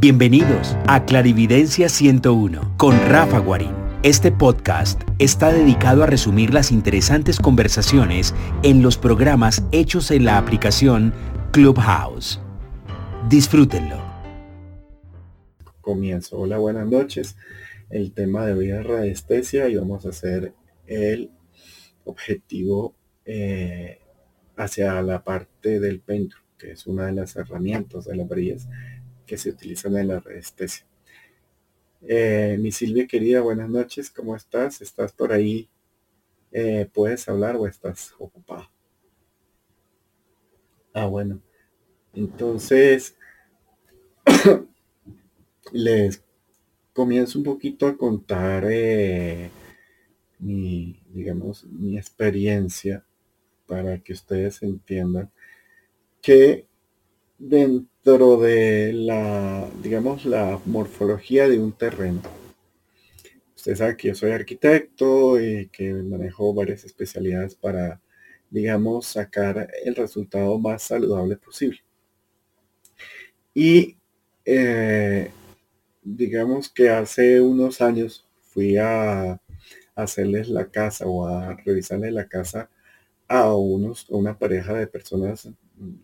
Bienvenidos a Clarividencia 101 con Rafa Guarín. Este podcast está dedicado a resumir las interesantes conversaciones en los programas hechos en la aplicación Clubhouse. Disfrútenlo. Comienzo. Hola, buenas noches. El tema de hoy es radiestesia y vamos a hacer el objetivo eh, hacia la parte del pentro, que es una de las herramientas de las brillas que se utilizan en la radiestesia. Eh, mi Silvia querida, buenas noches, ¿cómo estás? ¿Estás por ahí? Eh, ¿Puedes hablar o estás ocupado? Ah, bueno. Entonces, les comienzo un poquito a contar eh, mi, digamos, mi experiencia para que ustedes entiendan que dentro de la, digamos, la morfología de un terreno. Usted sabe que yo soy arquitecto y que manejo varias especialidades para, digamos, sacar el resultado más saludable posible. Y eh, digamos que hace unos años fui a hacerles la casa o a revisarles la casa a unos, una pareja de personas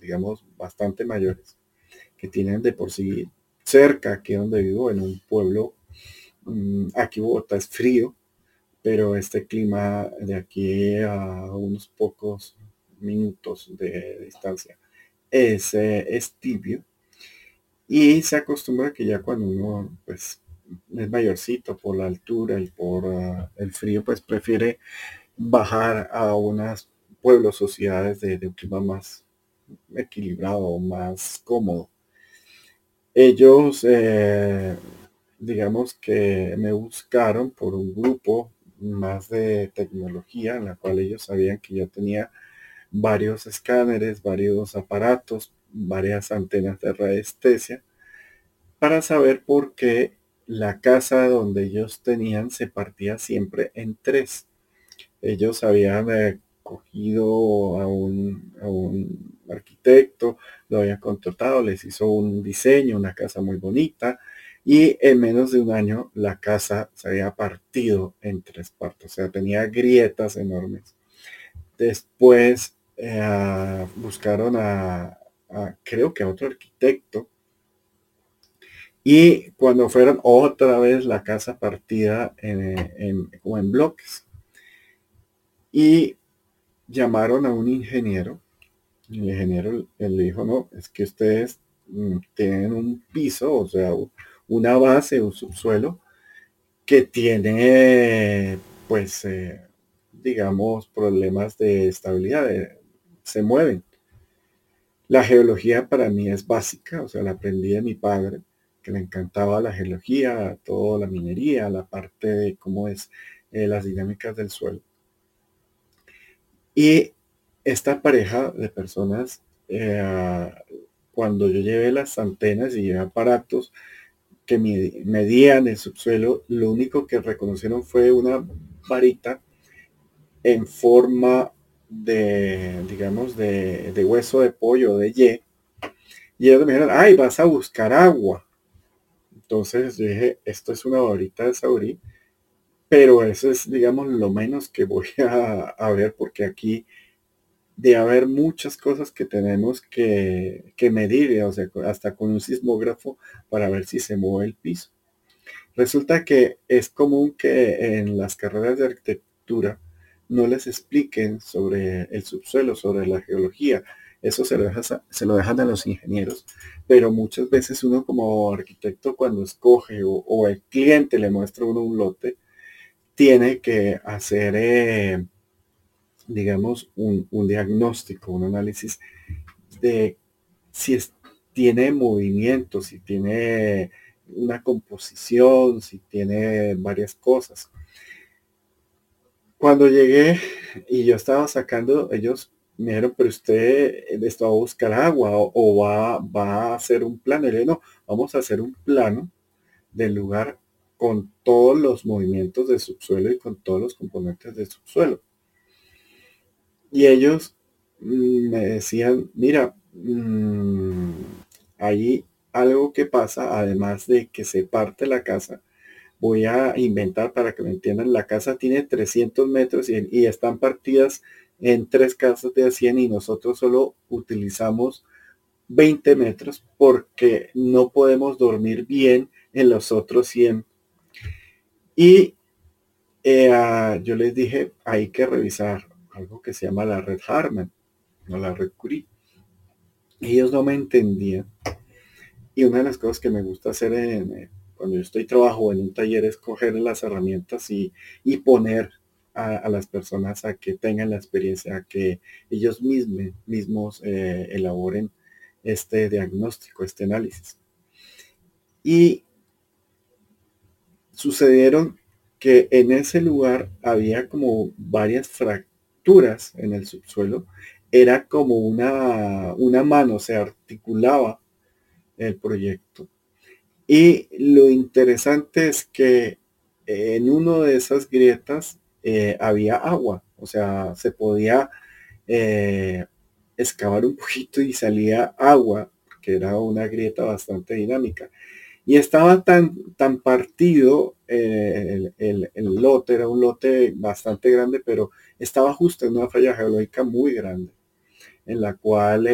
digamos, bastante mayores, que tienen de por sí cerca aquí donde vivo, en un pueblo, mm, aquí Bogotá es frío, pero este clima de aquí a unos pocos minutos de distancia es, eh, es tibio y se acostumbra que ya cuando uno pues es mayorcito por la altura y por ah, el frío pues prefiere bajar a unas pueblos o ciudades de, de un clima más equilibrado, más cómodo. Ellos, eh, digamos que me buscaron por un grupo más de tecnología, en la cual ellos sabían que yo tenía varios escáneres, varios aparatos, varias antenas de radiestesia, para saber por qué la casa donde ellos tenían se partía siempre en tres. Ellos habían eh, cogido a un, arquitecto, lo había contratado, les hizo un diseño, una casa muy bonita, y en menos de un año la casa se había partido en tres partes, o sea, tenía grietas enormes. Después eh, buscaron a, creo que a otro arquitecto, y cuando fueron otra vez la casa partida en, en, en bloques. Y llamaron a un ingeniero. El ingeniero le dijo, no, es que ustedes mm, tienen un piso, o sea, una base, un subsuelo, que tiene, pues, eh, digamos, problemas de estabilidad, se mueven. La geología para mí es básica, o sea, la aprendí de mi padre, que le encantaba la geología, toda la minería, la parte de cómo es eh, las dinámicas del suelo. Y esta pareja de personas, eh, cuando yo llevé las antenas y llevé aparatos que medían el subsuelo, lo único que reconocieron fue una varita en forma de, digamos, de, hueso de pollo, de Y. Y ellos me dijeron, ay, vas a buscar agua. Entonces yo dije, esto es una varita de saurí pero eso es, digamos, lo menos que voy a, ver porque aquí de haber muchas cosas que tenemos que, medir, o sea, hasta con un sismógrafo para ver si se mueve el piso. Resulta que es común que en las carreras de arquitectura no les expliquen sobre el subsuelo, sobre la geología. Eso se lo, se lo dejan a los ingenieros. Pero muchas veces uno como arquitecto cuando escoge o, o el cliente le muestra uno un lote, tiene que hacer, eh, digamos, un, diagnóstico, un análisis de si tiene movimiento, si tiene una composición, si tiene varias cosas. Cuando llegué y yo estaba sacando, ellos me dijeron, pero usted esto va a buscar agua o, va, va, a hacer un plano. Y no, vamos a hacer un plano del lugar con todos los movimientos de subsuelo y con todos los componentes de subsuelo. Y ellos mm, me decían, mira, mm, ahí algo que pasa, además de que se parte la casa, voy a inventar para que me entiendan, la casa tiene 300 metros y, están partidas en tres casas de 100 y nosotros solo utilizamos 20 metros porque no podemos dormir bien en los otros 100. Y eh, yo les dije, hay que revisar algo que se llama la red Harman, no la red Curie. Ellos no me entendían. Y una de las cosas que me gusta hacer en, cuando yo estoy trabajo en un taller es coger las herramientas y, poner a, las personas a que tengan la experiencia, a que ellos mismos, mismos eh, elaboren este diagnóstico, este análisis. Y sucedieron que en ese lugar había como varias fracturas en el subsuelo. Era como una, una mano, se articulaba el proyecto. Y lo interesante es que en uno de esas grietas eh, había agua, o sea, se podía eh, excavar un poquito y salía agua, que era una grieta bastante dinámica. Y estaba tan, tan partido eh, el, lote, era un lote bastante grande, pero estaba justo en una falla geológica muy grande, en la cual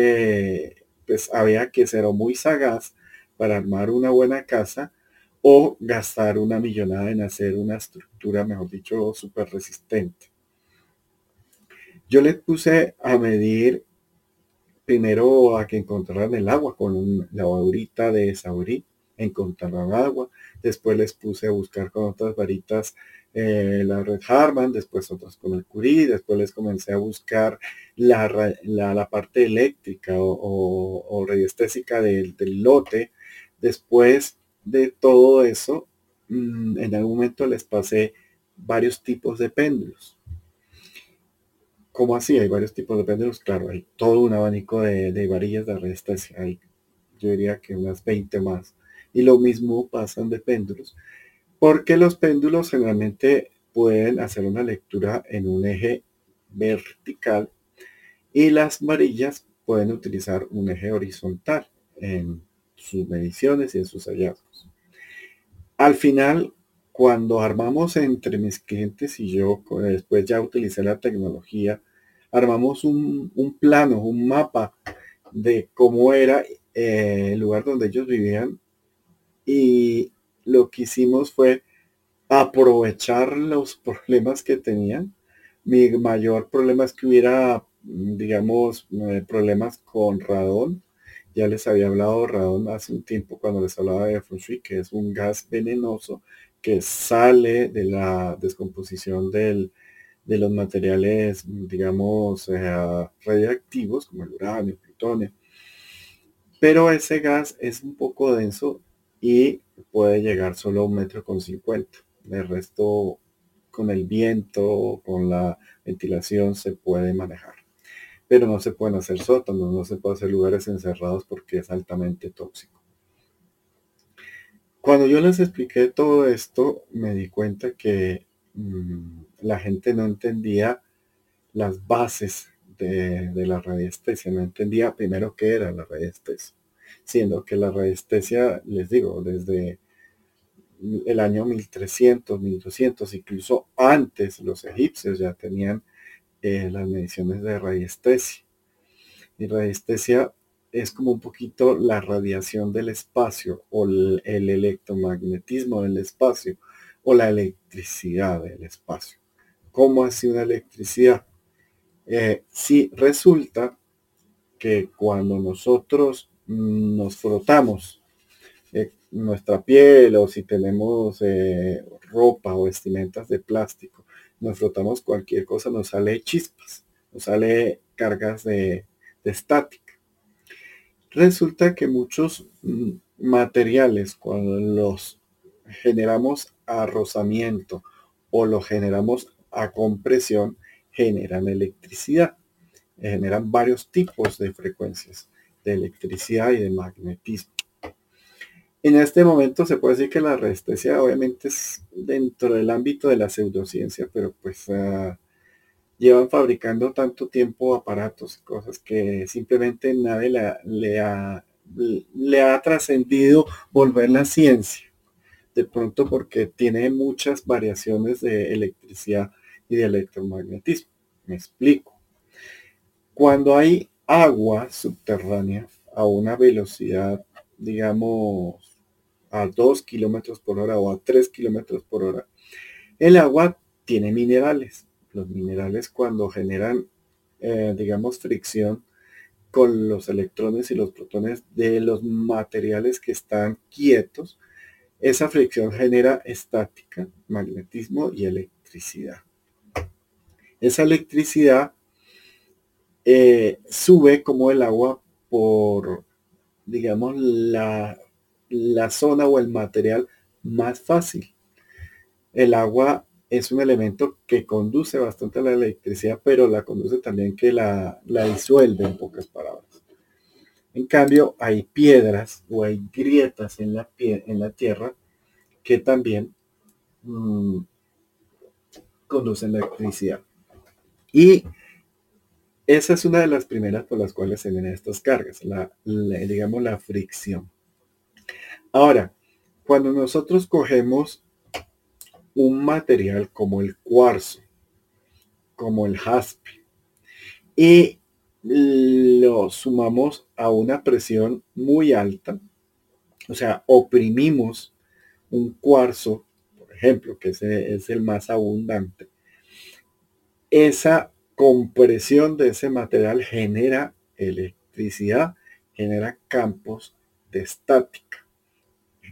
pues había que ser muy sagaz para armar una buena casa o gastar una millonada en hacer una estructura, mejor dicho, súper resistente. Yo les puse a medir primero a que encontraran el agua con la varita de Saurí, encontraron agua, después les puse a buscar con otras varitas eh, la red Harman, después otras con el Curie, después les comencé a buscar la, la, parte eléctrica o, o, radiestésica del, del lote, Después de todo eso, mm, en algún momento les pasé varios tipos de péndulos. ¿Cómo así? Hay varios tipos de péndulos. Claro, hay todo un abanico de, varillas de resistencia. Hay, yo diría que unas 20 más. Y lo mismo pasan de péndulos. Porque los péndulos generalmente pueden hacer una lectura en un eje vertical y las varillas pueden utilizar un eje horizontal en sus mediciones y en sus hallazgos. Al final, cuando armamos entre mis clientes y yo, después ya utilicé la tecnología, armamos un, plano, un mapa de cómo era eh, el lugar donde ellos vivían y lo que hicimos fue aprovechar los problemas que tenían. Mi mayor problema es que hubiera, digamos, eh, problemas con radón ya les había hablado Radón hace un tiempo cuando les hablaba de Feng que es un gas venenoso que sale de la descomposición de los materiales, digamos, eh, radiactivos, como el uranio, el plutonio. Pero ese gas es un poco denso y puede llegar solo a un metro con cincuenta. El resto, con el viento, con la ventilación, se puede manejar pero no se pueden hacer sótanos, no se puede hacer lugares encerrados porque es altamente tóxico. Cuando yo les expliqué todo esto, me di cuenta que mm, la gente no entendía las bases de, la radiestesia, no entendía primero qué era la radiestesia, siendo que la radiestesia, les digo, desde el año 1300, 1200, incluso antes los egipcios ya tenían eh, las mediciones de radiestesia. Y radiestesia es como un poquito la radiación del espacio o el, electromagnetismo del espacio o la electricidad del espacio. ¿Cómo así una electricidad? Eh, si resulta que cuando nosotros nos frotamos eh, nuestra piel o si tenemos ropa o vestimentas de plástico nos frotamos cualquier cosa, nos sale chispas, nos sale cargas de, estática. Resulta que muchos mm, materiales, cuando los generamos a rozamiento o los generamos a compresión, generan electricidad. Generan varios tipos de frecuencias de electricidad y de magnetismo. En este momento se puede decir que la resistencia obviamente es dentro del ámbito de la pseudociencia, pero pues ah, llevan fabricando tanto tiempo aparatos, cosas que simplemente nadie le ha le ha trascendido volver la ciencia. De pronto porque tiene muchas variaciones de electricidad y de electromagnetismo. Me explico. Cuando hay agua subterránea a una velocidad, digamos, a 2 kilómetros por hora o a 3 kilómetros por hora, el agua tiene minerales. Los minerales cuando generan, eh, digamos, fricción con los electrones y los protones de los materiales que están quietos, esa fricción genera estática, magnetismo y electricidad. Esa electricidad eh, sube como el agua por, digamos, la, la zona o el material más fácil. El agua es un elemento que conduce bastante la electricidad, pero la conduce también que la, la disuelve en pocas palabras. En cambio, hay piedras o hay grietas en la, en la tierra que también mm, conducen la electricidad. Y esa es una de las primeras por las cuales se ven estas cargas, la, digamos la fricción. Ahora, cuando nosotros cogemos un material como el cuarzo, como el jaspe, y lo sumamos a una presión muy alta, o sea, oprimimos un cuarzo, por ejemplo, que es el más abundante, esa compresión de ese material genera electricidad, genera campos de estática,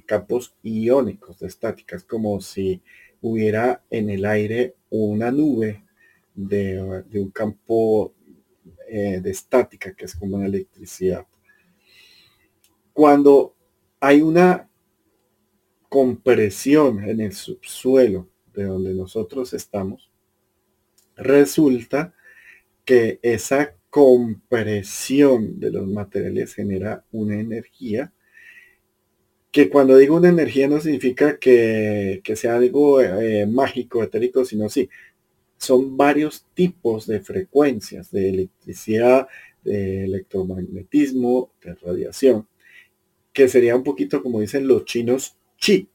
campos iónicos de estática. Es como si hubiera en el aire una nube de, un campo eh, de estática, que es como una electricidad. Cuando hay una compresión en el subsuelo de donde nosotros estamos, Resulta que esa compresión de los materiales genera una energía que cuando digo una energía no significa que, sea algo eh, mágico, etérico, sino sí, son varios tipos de frecuencias de electricidad, de electromagnetismo, de radiación, que sería un poquito como dicen los chinos, chi.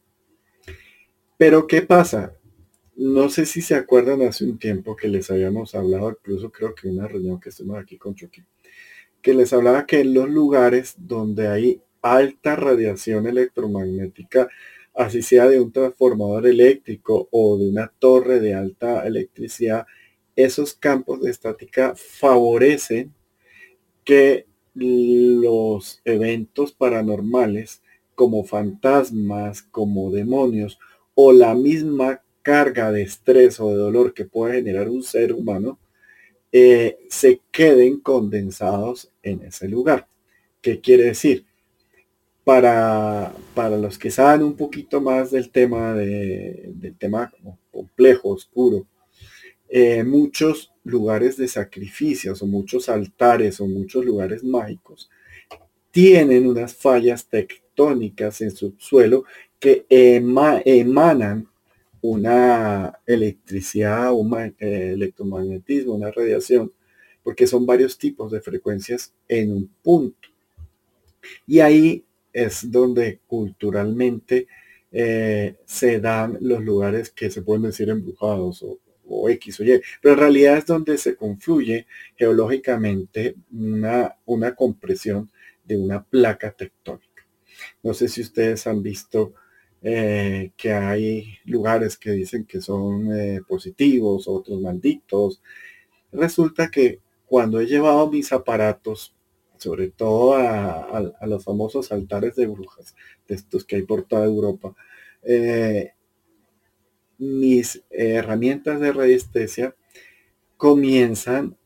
Pero ¿qué pasa? No sé si se acuerdan hace un tiempo que les habíamos hablado, incluso creo que una reunión que estuvimos aquí con Chucky, que les hablaba que en los lugares donde hay alta radiación electromagnética, así sea de un transformador eléctrico o de una torre de alta electricidad, esos campos de estática favorecen que los eventos paranormales como fantasmas, como demonios o la misma carga de estrés o de dolor que puede generar un ser humano, eh, se queden condensados en ese lugar. ¿Qué quiere decir? Para, para los que saben un poquito más del tema, de, del tema complejo, oscuro, eh, muchos lugares de sacrificios o muchos altares o muchos lugares mágicos tienen unas fallas tectónicas en su suelo que emanan una electricidad, un eh, electromagnetismo, una radiación, porque son varios tipos de frecuencias en un punto. Y ahí es donde culturalmente eh, se dan los lugares que se pueden decir embrujados o, o, X o Y, pero en realidad es donde se confluye geológicamente una, una compresión de una placa tectónica. No sé si ustedes han visto eh, que hay lugares que dicen que son eh, positivos, otros malditos. Resulta que cuando he llevado mis aparatos, sobre todo a, los famosos altares de brujas, de estos que hay por toda Europa, eh, mis herramientas de radiestesia comienzan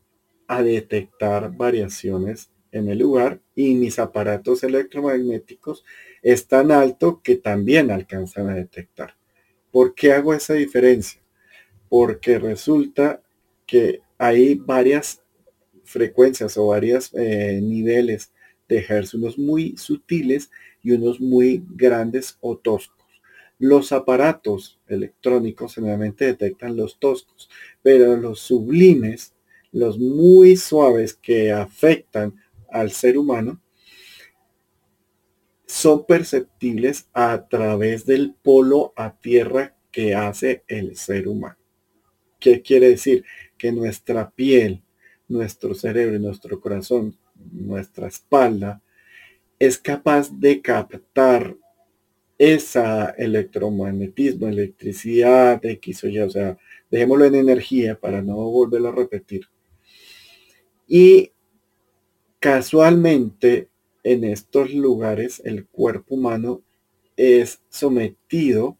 a detectar variaciones en el lugar y mis aparatos electromagnéticos es tan alto que también alcanzan a detectar. ¿Por qué hago esa diferencia? Porque resulta que hay varias frecuencias o varios eh, niveles de hertz, muy sutiles y unos muy grandes o toscos. Los aparatos electrónicos generalmente detectan los toscos, pero los sublimes, los muy suaves que afectan al ser humano, son perceptibles a través del polo a tierra que hace el ser humano. ¿Qué quiere decir? Que nuestra piel, nuestro cerebro nuestro corazón, nuestra espalda, es capaz de captar esa electromagnetismo, electricidad, X o Y, o sea, dejémoslo en energía para no volverlo a repetir. Y casualmente en estos lugares el cuerpo humano es sometido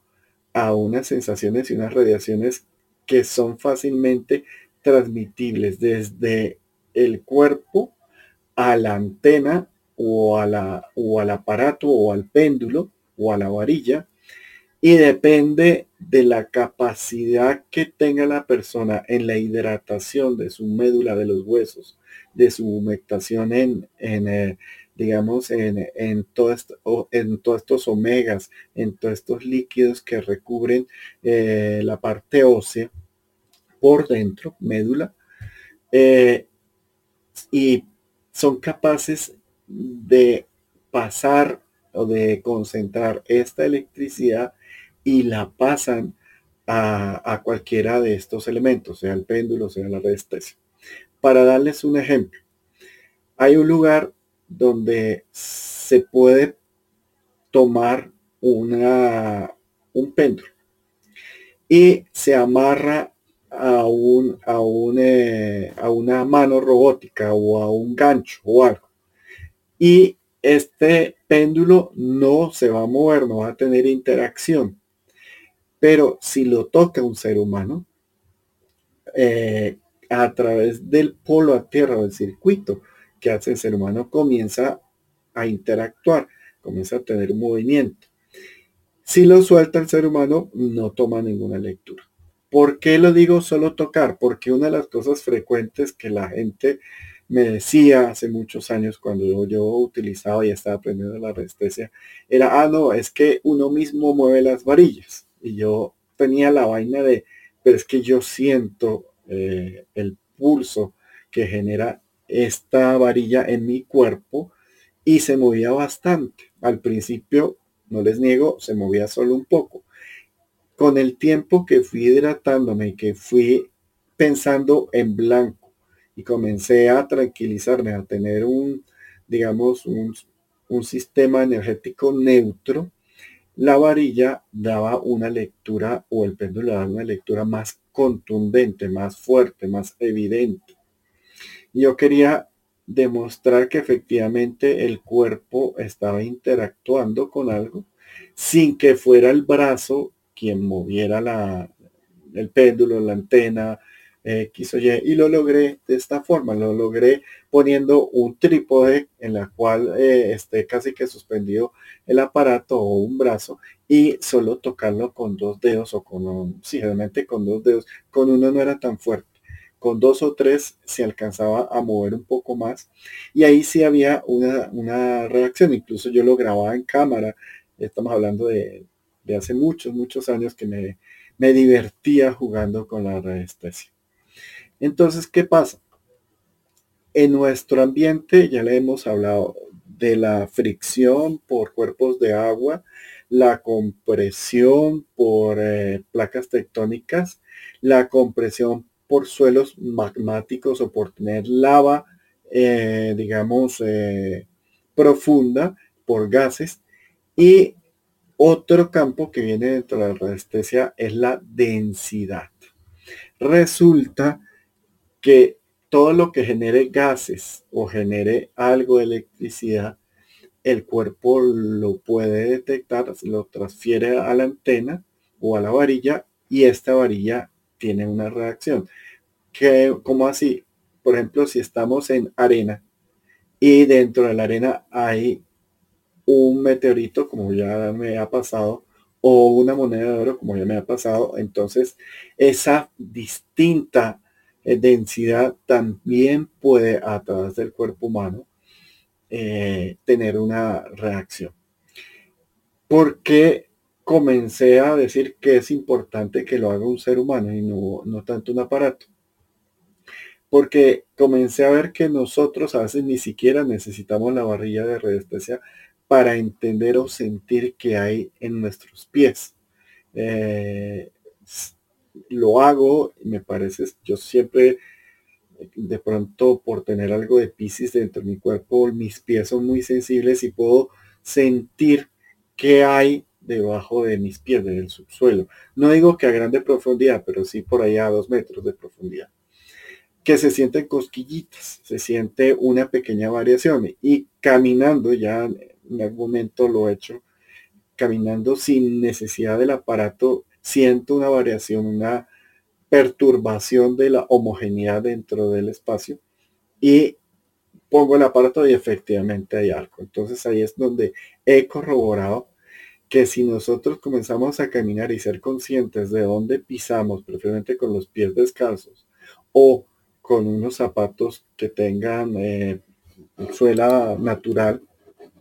a unas sensaciones y unas radiaciones que son fácilmente transmitibles desde el cuerpo a la antena o, o al aparato o al péndulo o a la varilla y depende de la capacidad que tenga la persona en la hidratación de su médula de los huesos, de su humectación en, en eh, digamos, en, en, todo en todos estos omegas, en todos estos líquidos que recubren eh, la parte ósea por dentro, médula, eh, y son capaces de pasar o de concentrar esta electricidad y la pasan a, cualquiera de estos elementos, sea el péndulo, sea la resistencia. Para darles un ejemplo, hay un lugar donde se puede tomar un péndulo y se amarra a, un, eh, a una mano robótica o a un gancho o algo. Y este péndulo no se va a mover, no va a tener interacción. Pero si lo toca un ser humano, eh, a través del polo a tierra del circuito que hace el ser humano, comienza a interactuar, comienza a tener movimiento. Si lo suelta el ser humano, no toma ninguna lectura. ¿Por qué lo digo solo tocar? Porque una de las cosas frecuentes que la gente me decía hace muchos años cuando yo, utilizaba y estaba aprendiendo la resistencia, era, ah, no, es que uno mismo mueve las varillas. Y yo tenía la vaina de, pero es que yo siento eh, el pulso que genera esta varilla en mi cuerpo y se movía bastante. Al principio, no les niego, se movía solo un poco. Con el tiempo que fui hidratándome y que fui pensando en blanco y comencé a tranquilizarme, a tener un, digamos, un, un sistema energético neutro, la varilla daba una lectura o el péndulo daba una lectura más contundente, más fuerte, más evidente. yo quería demostrar que efectivamente el cuerpo estaba interactuando con algo sin que fuera el brazo quien moviera la, el péndulo, la antena, X o Y, lo logré de esta forma, lo logré poniendo un trípode en la cual eh, esté casi que suspendido el aparato o un brazo y solo tocarlo con dos dedos o con un, sí, realmente con dos dedos, con uno no era tan fuerte. Con dos o tres se alcanzaba a mover un poco más y ahí sí había una, una reacción. Incluso yo lo grababa en cámara. Estamos hablando de, de hace muchos, muchos años que me, me divertía jugando con la resistencia. Entonces, ¿qué pasa? En nuestro ambiente ya le hemos hablado de la fricción por cuerpos de agua, la compresión por eh, placas tectónicas, la compresión por suelos magmáticos o por tener lava, eh, digamos, eh, profunda por gases. Y otro campo que viene dentro de la resistencia es la densidad. Resulta que todo lo que genere gases o genere algo de electricidad, el cuerpo lo puede detectar, lo transfiere a la antena o a la varilla y esta varilla tiene una reacción. que ¿Cómo así? Por ejemplo, si estamos en arena y dentro de la arena hay un meteorito, como ya me ha pasado, o una moneda de oro, como ya me ha pasado, entonces esa distinta densidad también puede a través del cuerpo humano eh, tener una reacción. Porque comencé a decir que es importante que lo haga un ser humano y no, no tanto un aparato? Porque comencé a ver que nosotros a veces ni siquiera necesitamos la barrilla de resistencia para entender o sentir que hay en nuestros pies. Eh, lo hago, me parece, yo siempre, de pronto por tener algo de piscis dentro de mi cuerpo, mis pies son muy sensibles y puedo sentir qué hay debajo de mis pies, del subsuelo. No digo que a grande profundidad, pero sí por allá a dos metros de profundidad. Que se sienten cosquillitas, se siente una pequeña variación. Y caminando, ya en algún momento lo he hecho, caminando sin necesidad del aparato, siento una variación, una perturbación de la homogeneidad dentro del espacio y pongo el aparato y efectivamente hay algo. Entonces ahí es donde he corroborado que si nosotros comenzamos a caminar y ser conscientes de dónde pisamos, preferiblemente con los pies descalzos o con unos zapatos que tengan eh, suela natural,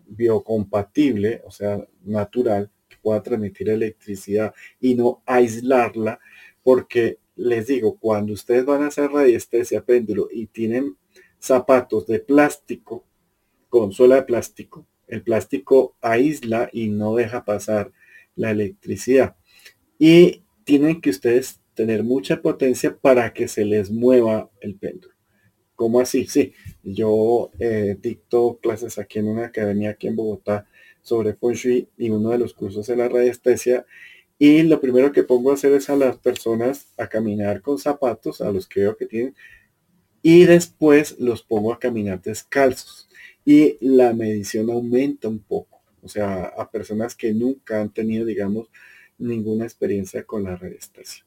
biocompatible, o sea, natural, pueda transmitir electricidad y no aislarla, porque les digo, cuando ustedes van a hacer radiestesia péndulo y tienen zapatos de plástico, con suela de plástico, el plástico aísla y no deja pasar la electricidad. Y tienen que ustedes tener mucha potencia para que se les mueva el péndulo. ¿Cómo así? Sí, yo eh, dicto clases aquí en una academia aquí en Bogotá sobre Feng y uno de los cursos es la radiestesia. Y lo primero que pongo a hacer es a las personas a caminar con zapatos, a los que veo que tienen, y después los pongo a caminar descalzos y la medición aumenta un poco. O sea, a personas que nunca han tenido, digamos, ninguna experiencia con la radiestesia.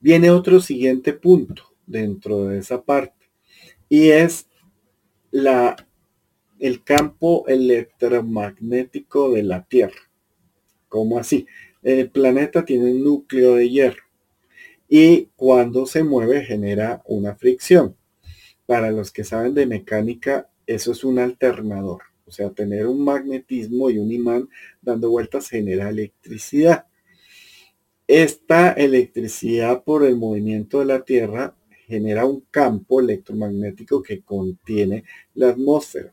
Viene otro siguiente punto dentro de esa parte y es la, el campo electromagnético de la Tierra. ¿Cómo así? El planeta tiene un núcleo de hierro y cuando se mueve genera una fricción. Para los que saben de mecánica, eso es un alternador. O sea, tener un magnetismo y un imán dando vueltas genera electricidad. Esta electricidad por el movimiento de la Tierra genera un campo electromagnético que contiene la atmósfera,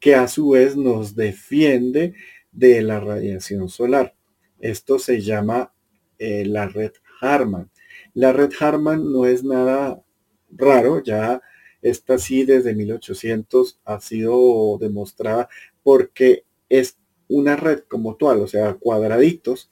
que a su vez nos defiende de la radiación solar. Esto se llama eh, la red Harman. La red Harman no es nada raro, ya esta sí desde 1800 ha sido demostrada porque es una red como tal, o sea, cuadraditos,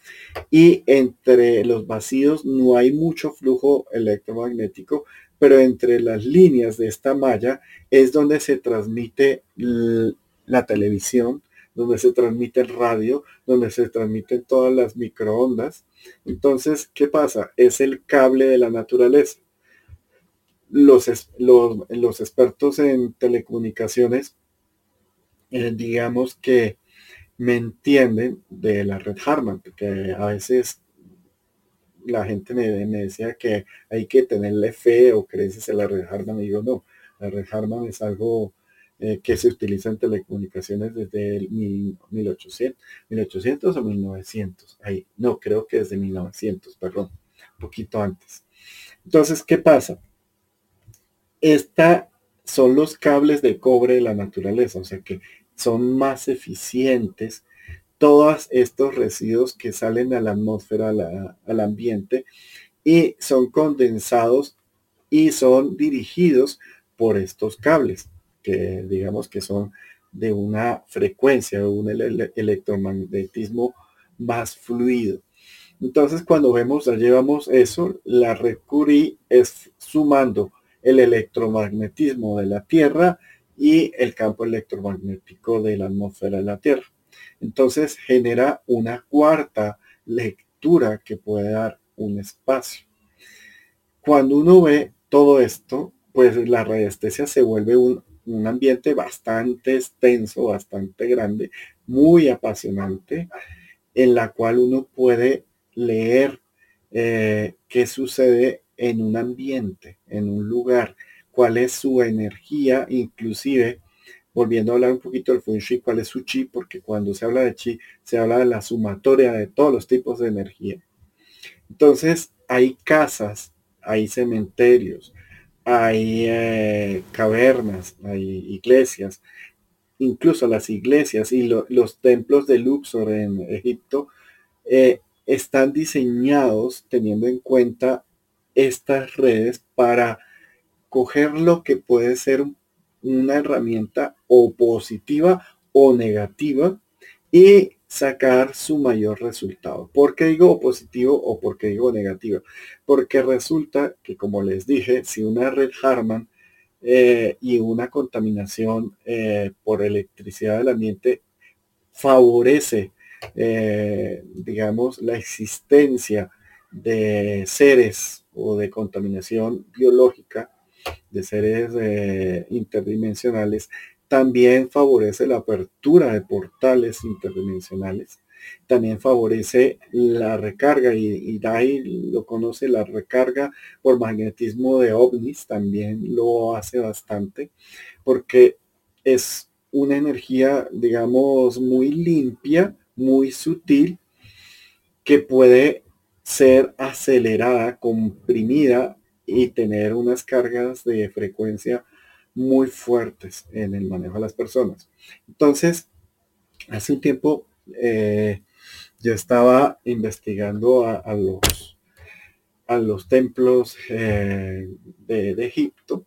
y entre los vacíos no hay mucho flujo electromagnético, pero entre las líneas de esta malla es donde se transmite la televisión, donde se transmite el radio, donde se transmiten todas las microondas. Entonces, ¿qué pasa? Es el cable de la naturaleza los, los, expertos en telecomunicaciones, eh, digamos que me entienden de la red Harman, porque a veces la gente me, decía que hay que tenerle fe o creces en la red Harman. Y digo, no, la red Harman es algo eh, que se utiliza en telecomunicaciones desde el 1800, 1800 o 1900. Ahí, no, creo que desde 1900, perdón, poquito antes. Entonces, ¿qué pasa? Esta son los cables de cobre de la naturaleza, o sea que son más eficientes todos estos residuos que salen a la atmósfera, al ambiente, y son condensados y son dirigidos por estos cables, que digamos que son de una frecuencia, un electromagnetismo más fluido. Entonces, cuando vemos, ya llevamos eso, la red es sumando el electromagnetismo de la Tierra y el campo electromagnético de la atmósfera de la Tierra. Entonces genera una cuarta lectura que puede dar un espacio. Cuando uno ve todo esto, pues la radiestesia se vuelve un, ambiente bastante extenso, bastante grande, muy apasionante, en la cual uno puede leer eh, qué sucede en un ambiente, en un lugar, cuál es su energía, inclusive volviendo a hablar un poquito del feng cuál es su chi, porque cuando se habla de chi, se habla de la sumatoria de todos los tipos de energía. Entonces, hay casas, hay cementerios, hay eh, cavernas, hay iglesias, incluso las iglesias y los templos de Luxor en Egipto eh, están diseñados teniendo en cuenta estas redes para coger lo que puede ser una herramienta o positiva o negativa y sacar su mayor resultado. ¿Por qué digo positivo o por qué digo negativo? Porque resulta que, como les dije, si una red Harman eh, y una contaminación eh, por electricidad del ambiente favorece, eh, digamos, la existencia de seres o de contaminación biológica, de seres interdimensionales, también favorece la apertura de portales interdimensionales también favorece la recarga y, y lo conoce, la recarga por magnetismo de ovnis también lo hace bastante porque es una energía, digamos, muy limpia, muy sutil, que puede ser acelerada, comprimida y tener unas cargas de frecuencia muy fuertes en el manejo de las personas. Entonces, hace un tiempo eh, yo estaba investigando a, los, a los templos eh, de, Egipto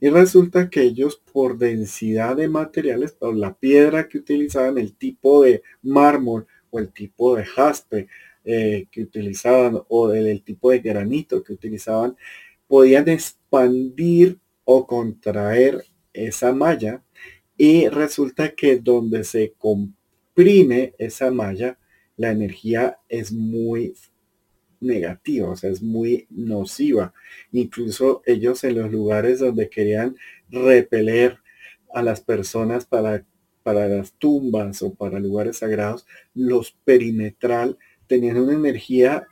y resulta que ellos por densidad de materiales, por la piedra que utilizaban, el tipo de mármol o el tipo de jaspe eh, que utilizaban o el, tipo de granito que utilizaban, podían expandir o contraer esa malla y resulta que donde se comprime esa malla, la energía es muy negativa, o sea, es muy nociva. Incluso ellos en los lugares donde querían repeler a las personas para, para las tumbas o para lugares sagrados, los perimetral tenían una energía,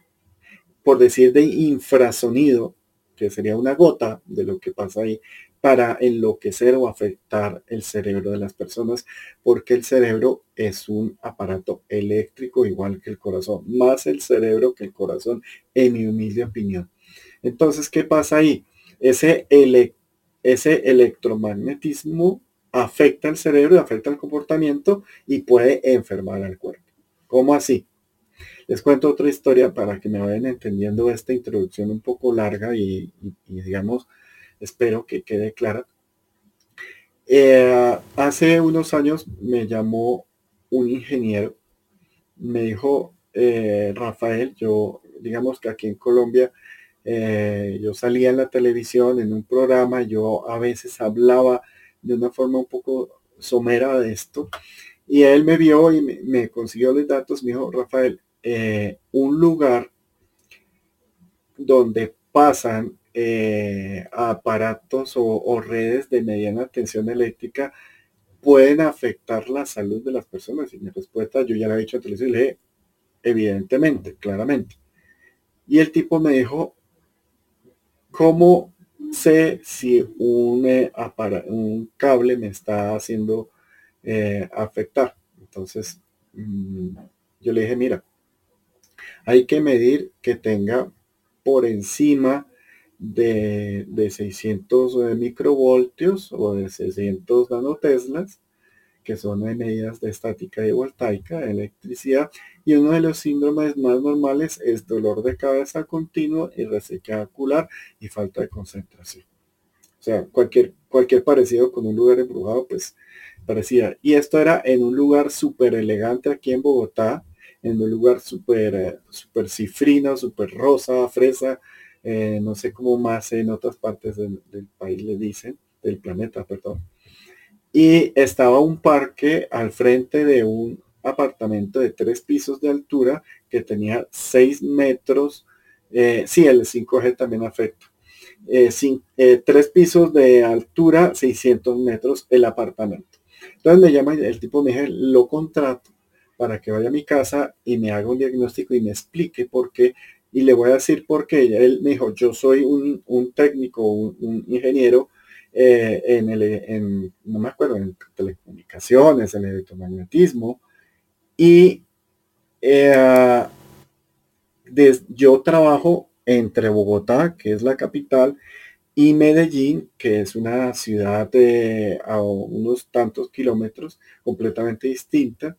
por decir, de infrasonido, que sería una gota de lo que pasa ahí, para enloquecer o afectar el cerebro de las personas, porque el cerebro es un aparato eléctrico igual que el corazón, más el cerebro que el corazón, en mi humilde opinión. Entonces, ¿qué pasa ahí? Ese, ese electromagnetismo afecta el cerebro, afecta el comportamiento y puede enfermar al cuerpo. ¿Cómo así? Les cuento otra historia para que me vayan entendiendo esta introducción un poco larga y digamos, espero que quede clara. Eh, hace unos años me llamó un ingeniero, me dijo, eh, Rafael, yo, digamos que aquí en Colombia, eh, yo salía en la televisión en un programa, yo a veces hablaba de una forma un poco somera de esto, y él me vio y me, consiguió los datos, me dijo, Rafael, un lugar donde pasan eh, aparatos o, redes de mediana tensión eléctrica pueden afectar la salud de las personas. Y mi respuesta, yo ya le he dicho antes, le evidentemente, claramente. Y el tipo me dijo, ¿cómo sé si un, eh, un cable me está haciendo eh, afectar? Entonces, mm, yo le dije, mira, hay que medir que tenga por encima de, de 600 eh, microvoltios o de 600 nanoteslas, que son medidas de estática y voltaica, de electricidad, y uno de los síndromes más normales es dolor de cabeza continuo y resequedad ocular y falta de concentración. O sea, cualquier, cualquier parecido con un lugar embrujado, pues parecía. Y esto era en un lugar súper elegante aquí en Bogotá, en un lugar súper eh, super cifrino, súper rosa, fresa, eh, no sé cómo más en otras partes del, país le dicen, del planeta, perdón. Y estaba un parque al frente de un apartamento de tres pisos de altura que tenía seis metros. Eh, sí, el 5G también afecta. Eh, eh, tres pisos de altura, 600 metros el apartamento. Entonces me llama el tipo, me dice, lo contrato para que vaya a mi casa y me haga un diagnóstico y me explique por qué y le voy a decir por qué. Él me dijo, yo soy un, técnico, un, ingeniero eh, en el, no me acuerdo, en telecomunicaciones, en electromagnetismo. Y eh, yo trabajo entre Bogotá, que es la capital, y Medellín, que es una ciudad de a unos tantos kilómetros, completamente distinta.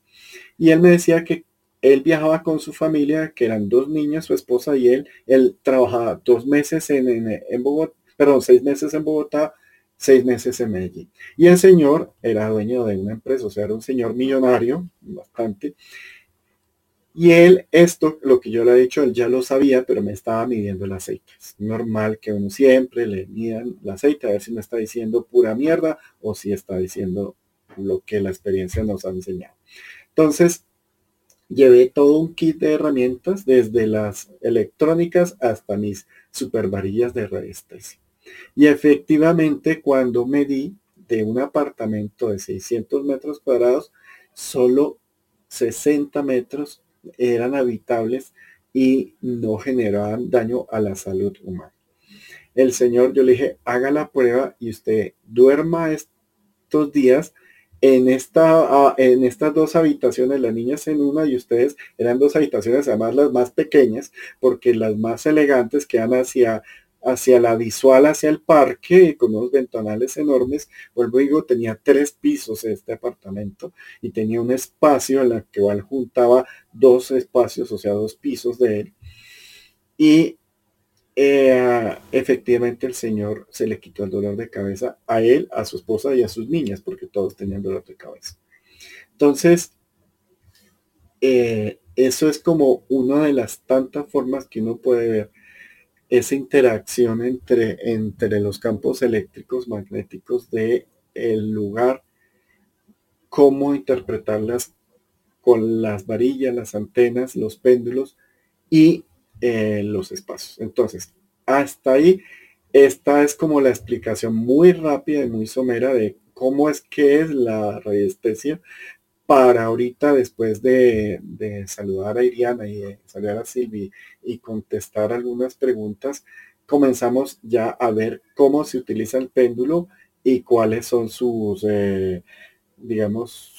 Y él me decía que él viajaba con su familia, que eran dos niñas, su esposa y él. Él trabajaba dos meses en, en, Bogotá, perdón, seis meses en Bogotá, seis meses en Medellín. Y el señor era dueño de una empresa, o sea, era un señor millonario, bastante, y él, esto, lo que yo le he dicho, él ya lo sabía, pero me estaba midiendo el aceite. Es normal que uno siempre le midan el aceite a ver si me está diciendo pura mierda o si está diciendo lo que la experiencia nos ha enseñado. Entonces, llevé todo un kit de herramientas, desde las electrónicas hasta mis super varillas de radiestesia. Y efectivamente, cuando medí de un apartamento de 600 metros cuadrados, solo 60 metros eran habitables y no generaban daño a la salud humana. El Señor, yo le dije, haga la prueba y usted duerma estos días en, esta, ah, en estas dos habitaciones, las niñas en una y ustedes eran dos habitaciones, además las más pequeñas, porque las más elegantes quedan hacia hacia la visual, hacia el parque, con unos ventanales enormes. Vuelvo digo, tenía tres pisos este apartamento y tenía un espacio en el que juntaba dos espacios, o sea, dos pisos de él. Y eh, efectivamente el señor se le quitó el dolor de cabeza a él, a su esposa y a sus niñas, porque todos tenían dolor de cabeza. Entonces, eh, eso es como una de las tantas formas que uno puede ver esa interacción entre, entre los campos eléctricos magnéticos de el lugar, cómo interpretarlas con las varillas, las antenas, los péndulos y eh, los espacios. Entonces, hasta ahí, esta es como la explicación muy rápida y muy somera de cómo es que es la radiestesia para ahorita, después de, saludar a Iriana y saludar a Silvi y contestar algunas preguntas, comenzamos ya a ver cómo se utiliza el péndulo y cuáles son sus, eh, digamos,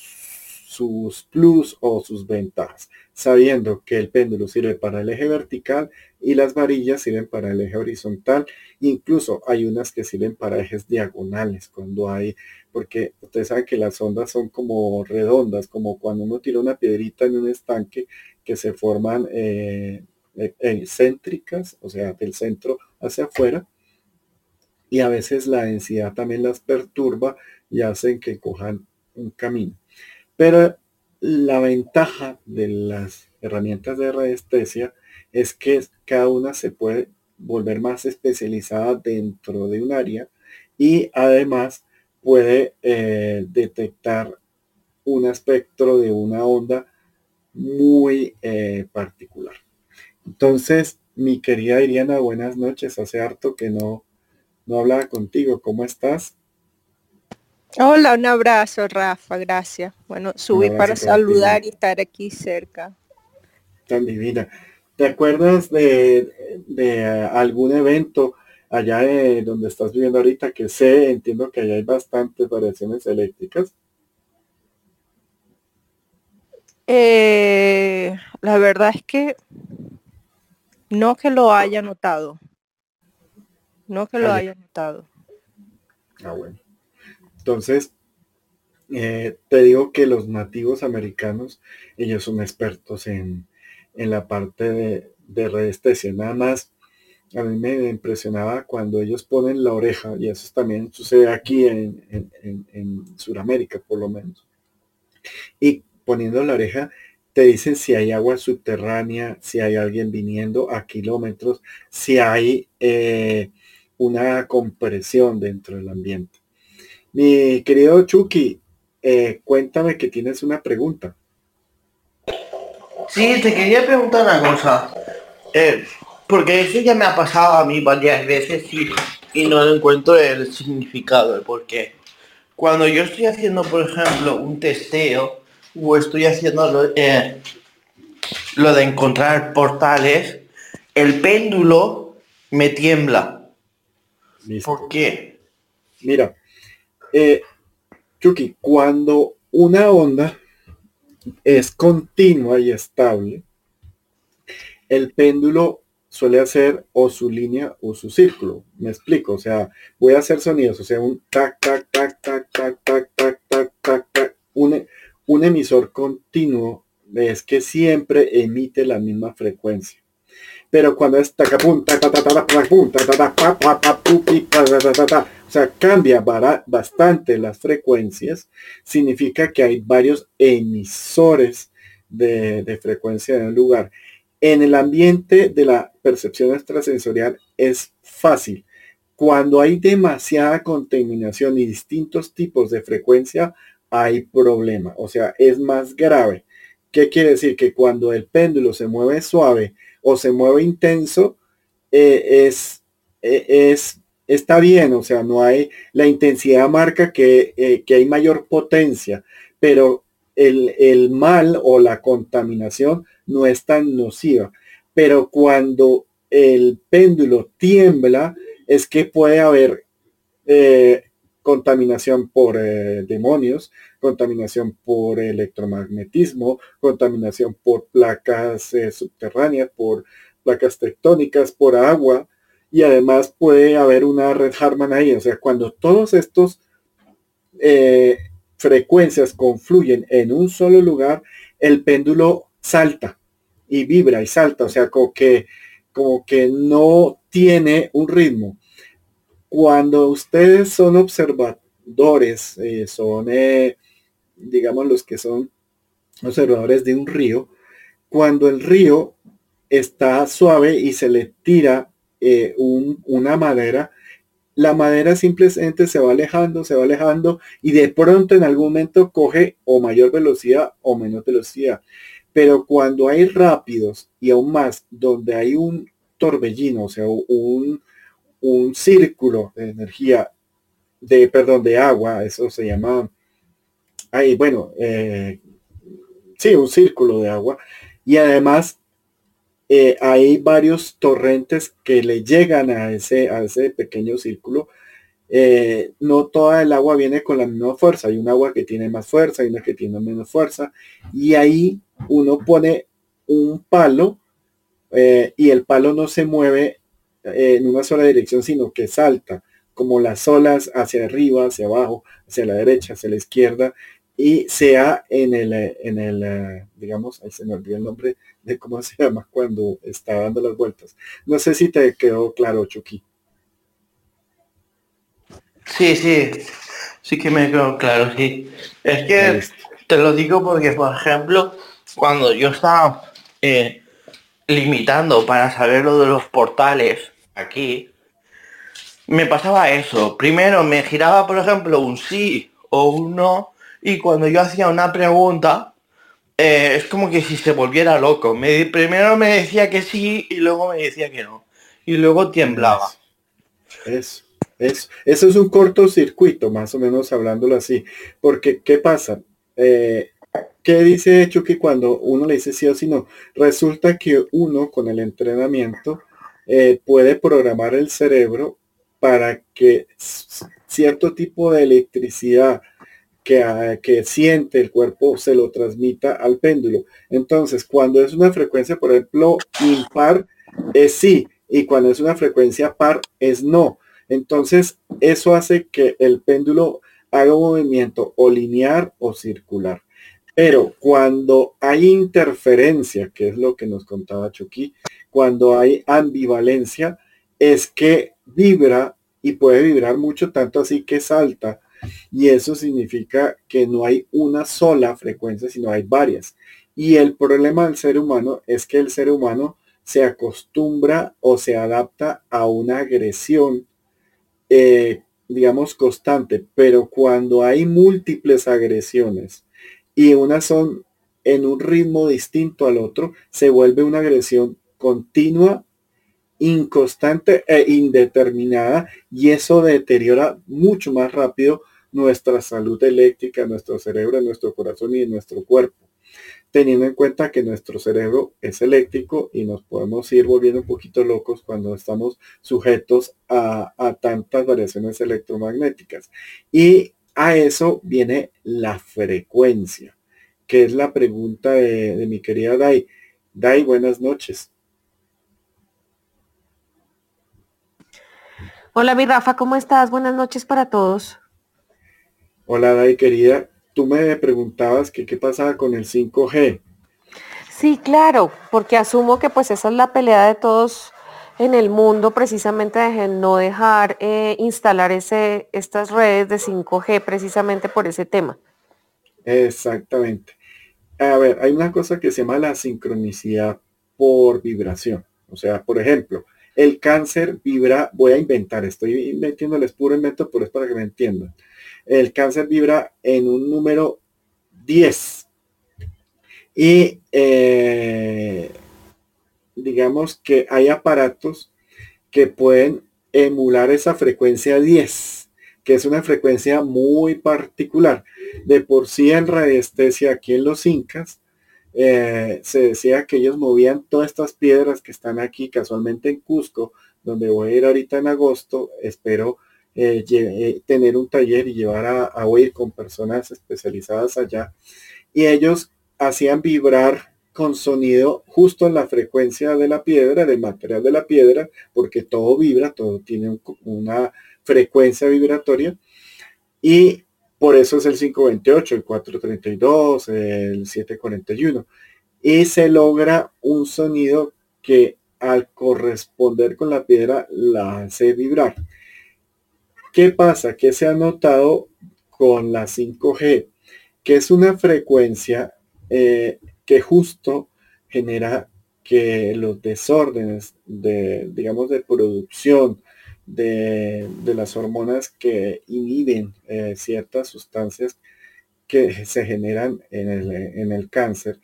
sus plus o sus ventajas, sabiendo que el péndulo sirve para el eje vertical y las varillas sirven para el eje horizontal. Incluso hay unas que sirven para ejes diagonales cuando hay, porque ustedes saben que las ondas son como redondas, como cuando uno tira una piedrita en un estanque que se forman eh, excéntricas, o sea, del centro hacia afuera. Y a veces la densidad también las perturba y hacen que cojan un camino. Pero la ventaja de las herramientas de radiestesia es que cada una se puede volver más especializada dentro de un área y además puede eh, detectar un espectro de una onda muy eh, particular. Entonces, mi querida Iriana, buenas noches. Hace harto que no, no hablaba contigo. ¿Cómo estás? Hola, un abrazo, Rafa, gracias. Bueno, subí para saludar y estar aquí cerca. Tan divina. ¿Te acuerdas de, de algún evento allá de donde estás viviendo ahorita? Que sé, entiendo que allá hay bastantes variaciones eléctricas. Eh, la verdad es que no que lo haya notado. No que lo haya notado. Ah, bueno. Entonces, eh, te digo que los nativos americanos, ellos son expertos en, la parte de, de radiestesia. Nada más, a mí me impresionaba cuando ellos ponen la oreja, y eso también sucede aquí en, en, en Sudamérica, por lo menos. Y poniendo la oreja, te dicen si hay agua subterránea, si hay alguien viniendo a kilómetros, si hay eh, una compresión dentro del ambiente. Mi querido Chucky, eh, cuéntame que tienes una pregunta. Sí, te quería preguntar una cosa. Eh, porque eso ya me ha pasado a mí varias veces y, y no encuentro el significado, el por qué. Cuando yo estoy haciendo, por ejemplo, un testeo o estoy haciendo lo, eh, lo de encontrar portales, el péndulo me tiembla. ¿Por qué? Mira, eh, cuando una onda es continua y estable, el péndulo suele hacer o su línea o su círculo. Me explico, o sea, voy a hacer sonidos, o sea, un tac, tac, tac, tac, tac, tac, tac, tac, tac, tac. Un, emisor continuo es que siempre emite la misma frecuencia. Pero cuando es o sea, cambia bastante las frecuencias, significa que hay varios emisores de, de frecuencia en un lugar. En el ambiente de la percepción extrasensorial es fácil. Cuando hay demasiada contaminación y distintos tipos de frecuencia, hay problema. O sea, es más grave. ¿Qué quiere decir? Que cuando el péndulo se mueve suave o se mueve intenso, eh, es, eh, es, está bien. O sea, no hay, la intensidad marca que, eh, que hay mayor potencia, pero el, el mal o la contaminación no es tan nociva. Pero cuando el péndulo tiembla, es que puede haber eh, contaminación por eh, demonios, contaminación por electromagnetismo, contaminación por placas subterráneas, por placas tectónicas, por agua, y además puede haber una red Harman ahí. O sea, cuando todos estos frecuencias confluyen en un solo lugar, el péndulo salta y vibra y salta, o sea, como que, como que no tiene un ritmo. Cuando ustedes son observadores, eh, son, eh, digamos, los que son observadores de un río, cuando el río está suave y se le tira eh, una madera, la madera simplemente se va alejando, se va alejando y de pronto en algún momento coge o mayor velocidad o menor velocidad. Pero cuando hay rápidos y aún más donde hay un torbellino, o sea, un, un círculo de energía, de, perdón, de agua, eso se llama, ahí, bueno, eh, sí, un círculo de agua. Y además eh, hay varios torrentes que le llegan a ese, a ese pequeño círculo. Eh, no toda el agua viene con la misma fuerza. Hay un agua que tiene más fuerza, y una que tiene menos fuerza. Y ahí uno pone un palo eh, y el palo no se mueve en una sola dirección, sino que salta como las olas hacia arriba, hacia abajo, hacia la derecha, hacia la izquierda, y sea en el, eh, en el, digamos, ahí se me olvidó el nombre de cómo se llama cuando está dando las vueltas. No sé si te quedó claro, Chucky. Sí, sí, sí que me quedó claro, sí. Es que te lo digo porque, por ejemplo, cuando yo estaba eh, limitando para saber lo de los portales aquí, me pasaba eso. Primero me giraba, por ejemplo, un sí o un no, y cuando yo hacía una pregunta, eh, es como que si se volviera loco. Me, primero me decía que sí y luego me decía que no. Y luego temblaba. Eso, eso, eso es un cortocircuito, más o menos hablándolo así. Porque, ¿qué pasa? Eh, ¿Qué dice Chucky cuando uno le dice sí o sí no? Resulta que uno con el entrenamiento eh, puede programar el cerebro para que cierto tipo de electricidad que, ah, que, siente el cuerpo se lo transmita al péndulo. Entonces, cuando es una frecuencia, por ejemplo, impar, es sí, y cuando es una frecuencia par, es no. Entonces, eso hace que el péndulo haga un movimiento o lineal o circular. Pero cuando hay interferencia, que es lo que nos contaba Chucky, cuando hay ambivalencia, es que vibra y puede vibrar mucho, tanto así que salta. Y eso significa que no hay una sola frecuencia, sino hay varias. Y el problema del ser humano es que el ser humano se acostumbra o se adapta a una agresión, eh, digamos, constante. Pero cuando hay múltiples agresiones, y unas son en un ritmo distinto al otro, se vuelve una agresión continua, inconstante e indeterminada y eso deteriora mucho más rápido nuestra salud eléctrica, nuestro cerebro, nuestro corazón y nuestro cuerpo. Teniendo en cuenta que nuestro cerebro es eléctrico y nos podemos ir volviendo un poquito locos cuando estamos sujetos a, tantas variaciones electromagnéticas. Y a eso viene la frecuencia, que es la pregunta de, mi querida Dai. Dai, buenas noches. Hola, mi Rafa, ¿cómo estás? Buenas noches para todos. Hola, Dai, querida. Tú me preguntabas que qué pasaba con el 5G. Sí, claro, porque asumo que pues esa es la pelea de todos en el mundo, precisamente de no dejar eh, instalar ese, estas redes de 5G precisamente por ese tema. Exactamente. A ver, hay una cosa que se llama la sincronicidad por vibración. O sea, por ejemplo, el cáncer vibra, voy a inventar, estoy metiéndoles puro invento, pero es para que me entiendan. El cáncer vibra en un número 10. Y eh, digamos que hay aparatos que pueden emular esa frecuencia 10, que es una frecuencia muy particular. De por sí en radiestesia aquí en los incas, eh, se decía que ellos movían todas estas piedras que están aquí casualmente en Cusco, donde voy a ir ahorita en agosto, espero eh, eh, tener un taller y llevar a, a oír con personas especializadas allá. Y ellos hacían vibrar con sonido justo en la frecuencia de la piedra, del material de la piedra, porque todo vibra, todo tiene una frecuencia vibratoria. Y por eso es el 528, el 432, el 741. Y se logra un sonido que al corresponder con la piedra la hace vibrar. ¿Qué pasa? Que se ha notado con la 5G, que es una frecuencia eh, que justo genera que los desórdenes de, digamos, de producción de, las hormonas que inhiben eh, ciertas sustancias que se generan en el, en el, cáncer,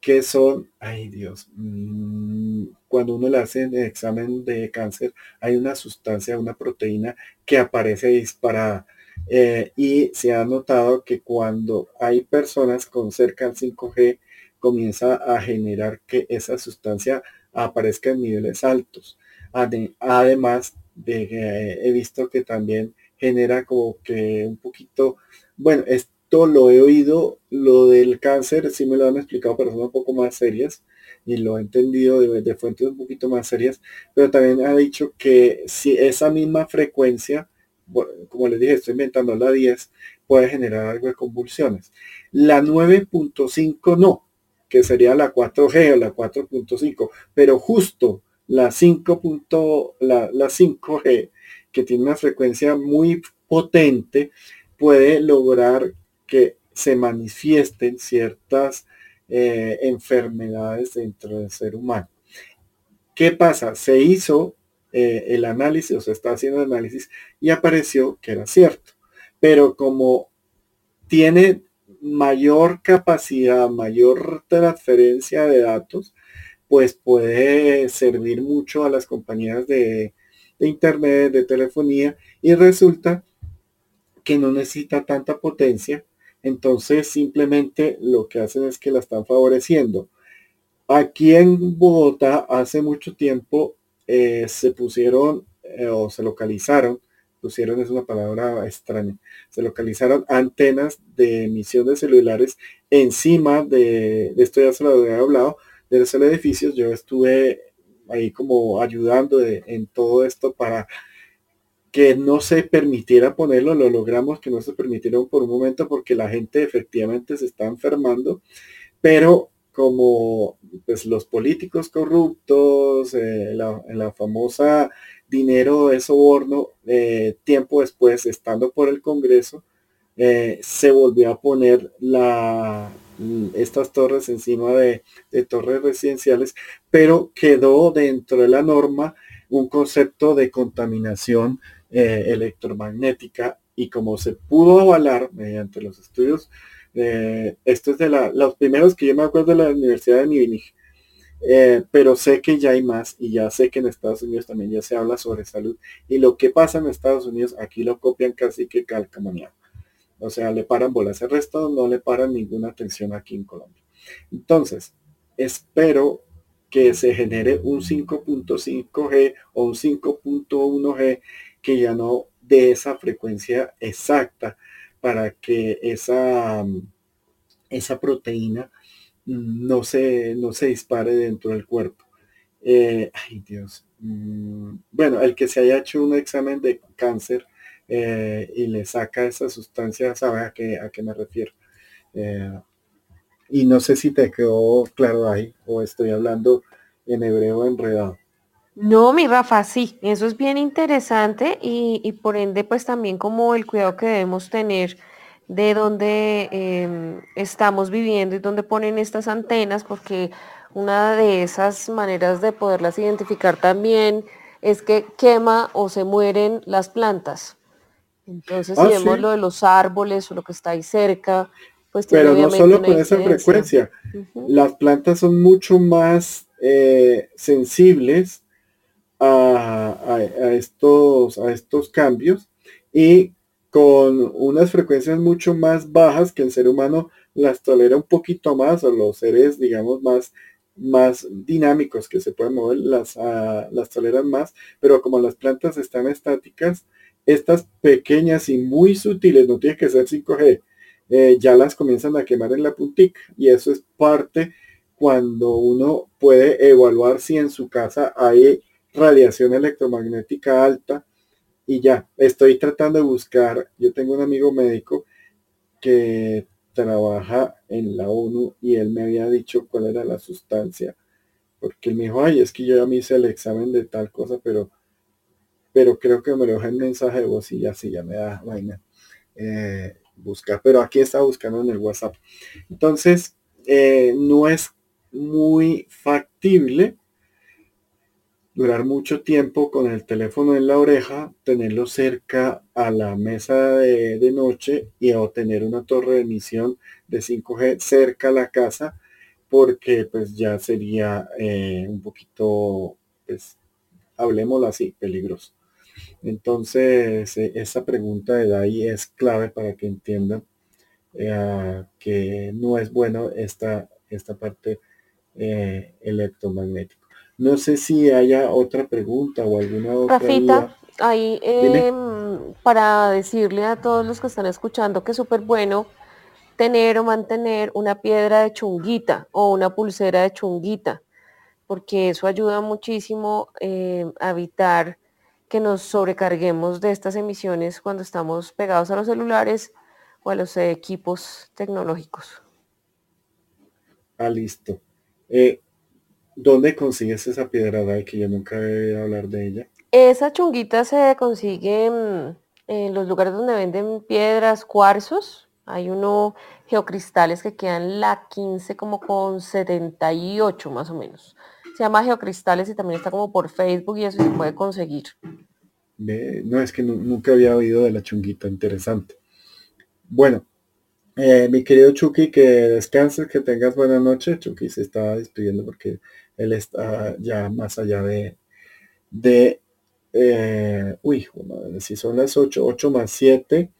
que son, ay Dios, mm, cuando uno le hace el examen de cáncer, hay una sustancia, una proteína que aparece disparada. Eh, y se ha notado que cuando hay personas con cerca al 5G, comienza a generar que esa sustancia aparezca en niveles altos. Además de que he visto que también genera como que un poquito, bueno, esto lo he oído, lo del cáncer sí me lo han explicado personas un poco más serias y lo he entendido de, fuentes un poquito más serias, pero también ha dicho que si esa misma frecuencia, como les dije, estoy inventando la 10, puede generar algo de convulsiones. La 9.5 no, que sería la 4G o la 4.5, pero justo la 5. La, la 5G, que tiene una frecuencia muy potente, puede lograr que se manifiesten ciertas eh, enfermedades dentro del ser humano. ¿Qué pasa? Se hizo eh, el análisis, o se está haciendo el análisis y apareció que era cierto. Pero como tiene mayor capacidad, mayor transferencia de datos, pues puede servir mucho a las compañías de, internet, de telefonía, y resulta que no necesita tanta potencia, entonces simplemente lo que hacen es que la están favoreciendo. Aquí en Bogotá hace mucho tiempo eh, se pusieron eh, o se localizaron pusieron es una palabra extraña. Se localizaron antenas de emisión de celulares encima de, esto ya se lo había hablado, de los edificios. Yo estuve ahí como ayudando en todo esto para que no se permitiera ponerlo, lo logramos que no se permitiera por un momento porque la gente efectivamente se está enfermando, pero como pues los políticos corruptos, eh, la famosa dinero de soborno, eh, tiempo después, estando por el Congreso, eh, se volvió a poner la, estas torres encima de, torres residenciales, pero quedó dentro de la norma un concepto de contaminación eh, electromagnética y como se pudo avalar mediante los estudios, esto es de la, los primeros que yo me acuerdo de la Universidad de Múnich, eh, pero sé que ya hay más y ya sé que en Estados Unidos también ya se habla sobre salud y lo que pasa en Estados Unidos aquí lo copian casi que calcamoneado. O sea, le paran bolas. El resto no le paran ninguna atención aquí en Colombia. Entonces, espero que se genere un 5.5G o un 5.1G que ya no de esa frecuencia exacta para que esa, esa proteína no se, no se dispare dentro del cuerpo. Eh, ay Dios, mm, bueno, el que se haya hecho un examen de cáncer eh, y le saca esa sustancia, sabe a qué, a qué me refiero. Eh, y no sé si te quedó claro ahí o estoy hablando en hebreo enredado. No, mi Rafa, sí, eso es bien interesante y, por ende pues también como el cuidado que debemos tener de dónde em, estamos viviendo y dónde ponen estas antenas, porque una de esas maneras de poderlas identificar también es que quema o se mueren las plantas. Entonces, si ah, vemos lo de los árboles o lo que está ahí cerca, pues Pero no solo con esa frecuencia. Las plantas son mucho más eh, sensibles a, estos, a estos cambios y con unas frecuencias mucho más bajas que el ser humano las tolera un poquito más o los seres digamos más más dinámicos que se pueden mover las, las toleran más pero como las plantas están estáticas estas pequeñas y muy sutiles no tiene que ser 5G eh, ya las comienzan a quemar en la puntica y eso es parte cuando uno puede evaluar si en su casa hay radiación electromagnética alta y ya, estoy tratando de buscar, yo tengo un amigo médico que trabaja en la ONU y él me había dicho cuál era la sustancia, porque él me dijo, ay, es que yo ya me hice el examen de tal cosa, pero, pero creo que me lo dejé en mensaje de voz y ya sí, ya me da vaina eh, buscar, pero aquí está buscando en el WhatsApp. Entonces, eh, no es muy factible durar mucho tiempo con el teléfono en la oreja, tenerlo cerca a la mesa de, noche y obtener una torre de emisión de 5G cerca a la casa, porque pues ya sería eh, un poquito, pues, hablemoslo así, peligroso. Entonces, eh, esa pregunta de ahí es clave para que entiendan eh, que no es bueno esta, esta parte electromagnética. No sé si haya otra pregunta o alguna otra. Rafita, ahí em, para decirle a todos los que están escuchando que es súper bueno tener o mantener una piedra de chunguita o una pulsera de chunguita, porque eso ayuda muchísimo em, a evitar que nos sobrecarguemos de estas emisiones cuando estamos pegados a los celulares o a los equipos tecnológicos. Ah, listo. Eh, ¿Dónde consigues esa piedra Dai que yo nunca he hablar de ella? Esa chunguita se consigue en los lugares donde venden piedras, cuarzos. Hay uno geocristales que quedan la 15 como con 78 más o menos. Se llama geocristales y también está como por Facebook y eso se puede conseguir. no, es que nunca había oído de la chunguita, interesante. Bueno, eh, mi querido Chucky, que descanses, que tengas buena noche. Chucky se estaba despidiendo porque él está ya más allá de, de eh, uy, si son las 8, 8 más 7,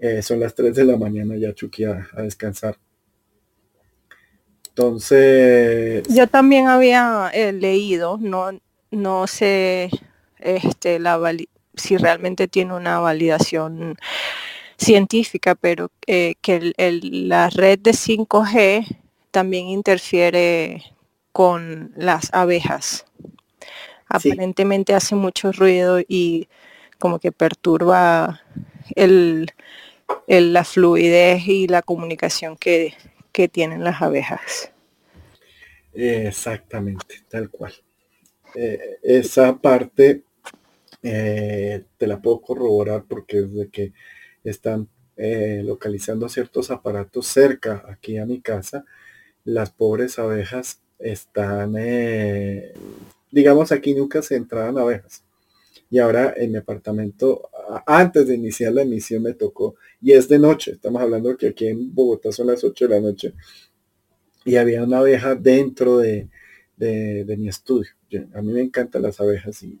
eh, son las 3 de la mañana ya Chucky a, descansar. Entonces... Yo también había eh, leído, no, no sé este, la si realmente tiene una validación científica, pero que la red de 5G también interfiere con las abejas. Aparentemente hace mucho ruido y como que perturba el, la fluidez y la comunicación que, tienen las abejas. Exactamente, tal cual. Eh, esa parte eh, te la puedo corroborar porque desde que están eh, localizando ciertos aparatos cerca aquí a mi casa, las pobres abejas están, eh, digamos, aquí nunca se entraban abejas. Y ahora en mi apartamento, antes de iniciar la emisión me tocó, y es de noche, estamos hablando que aquí en Bogotá son las 8 de la noche, y había una abeja dentro de, de, mi estudio. a mí me encantan las abejas y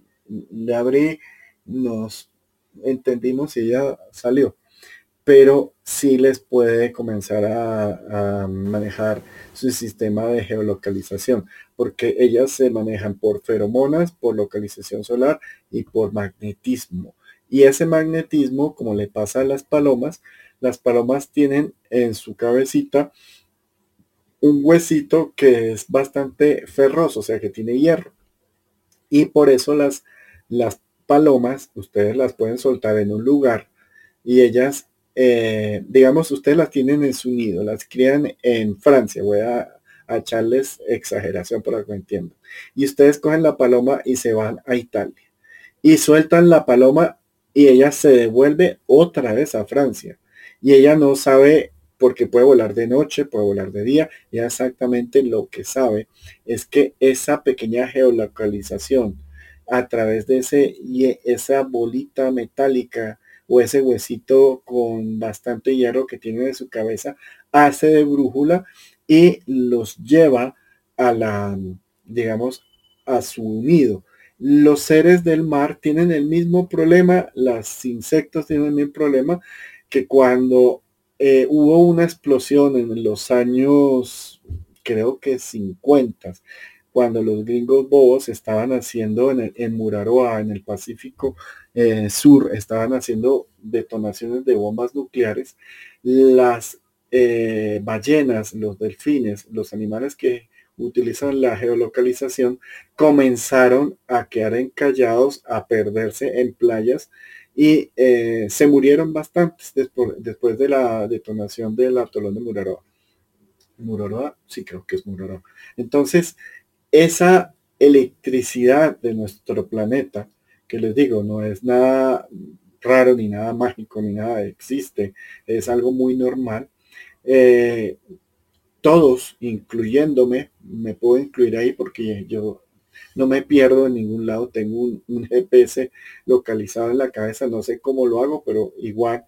le abrí, nos entendimos y ella salió pero sí les puede comenzar a, manejar su sistema de geolocalización, porque ellas se manejan por feromonas, por localización solar y por magnetismo. Y ese magnetismo, como le pasa a las palomas, las palomas tienen en su cabecita un huesito que es bastante ferroso, o sea que tiene hierro. Y por eso las, las palomas, ustedes las pueden soltar en un lugar y ellas, eh, digamos, ustedes las tienen en su nido, las crían en Francia, voy a, echarles exageración para que entiendan. Y ustedes cogen la paloma y se van a Italia. Y sueltan la paloma y ella se devuelve otra vez a Francia. Y ella no sabe porque puede volar de noche, puede volar de día, y exactamente lo que sabe es que esa pequeña geolocalización a través de ese, esa bolita metálica o ese huesito con bastante hierro que tiene en su cabeza, hace de brújula y los lleva a la, digamos, a su nido. Los seres del mar tienen el mismo problema, los insectos tienen el mismo problema que cuando eh, hubo una explosión en los años, creo que 50, cuando los gringos bobos estaban haciendo en, en Muraroa, en el Pacífico eh, Sur, estaban haciendo detonaciones de bombas nucleares, las eh, ballenas, los delfines, los animales que utilizan la geolocalización, comenzaron a quedar encallados, a perderse en playas y eh, se murieron bastantes después, después de la detonación del atolón de Mururoa. Mururoa, sí creo que es Mururoa. Entonces, esa electricidad de nuestro planeta, que les digo, no es nada raro ni nada mágico ni nada existe, es algo muy normal. Eh, todos, incluyéndome, me puedo incluir ahí porque yo no me pierdo en ningún lado, tengo un, GPS localizado en la cabeza, no sé cómo lo hago, pero igual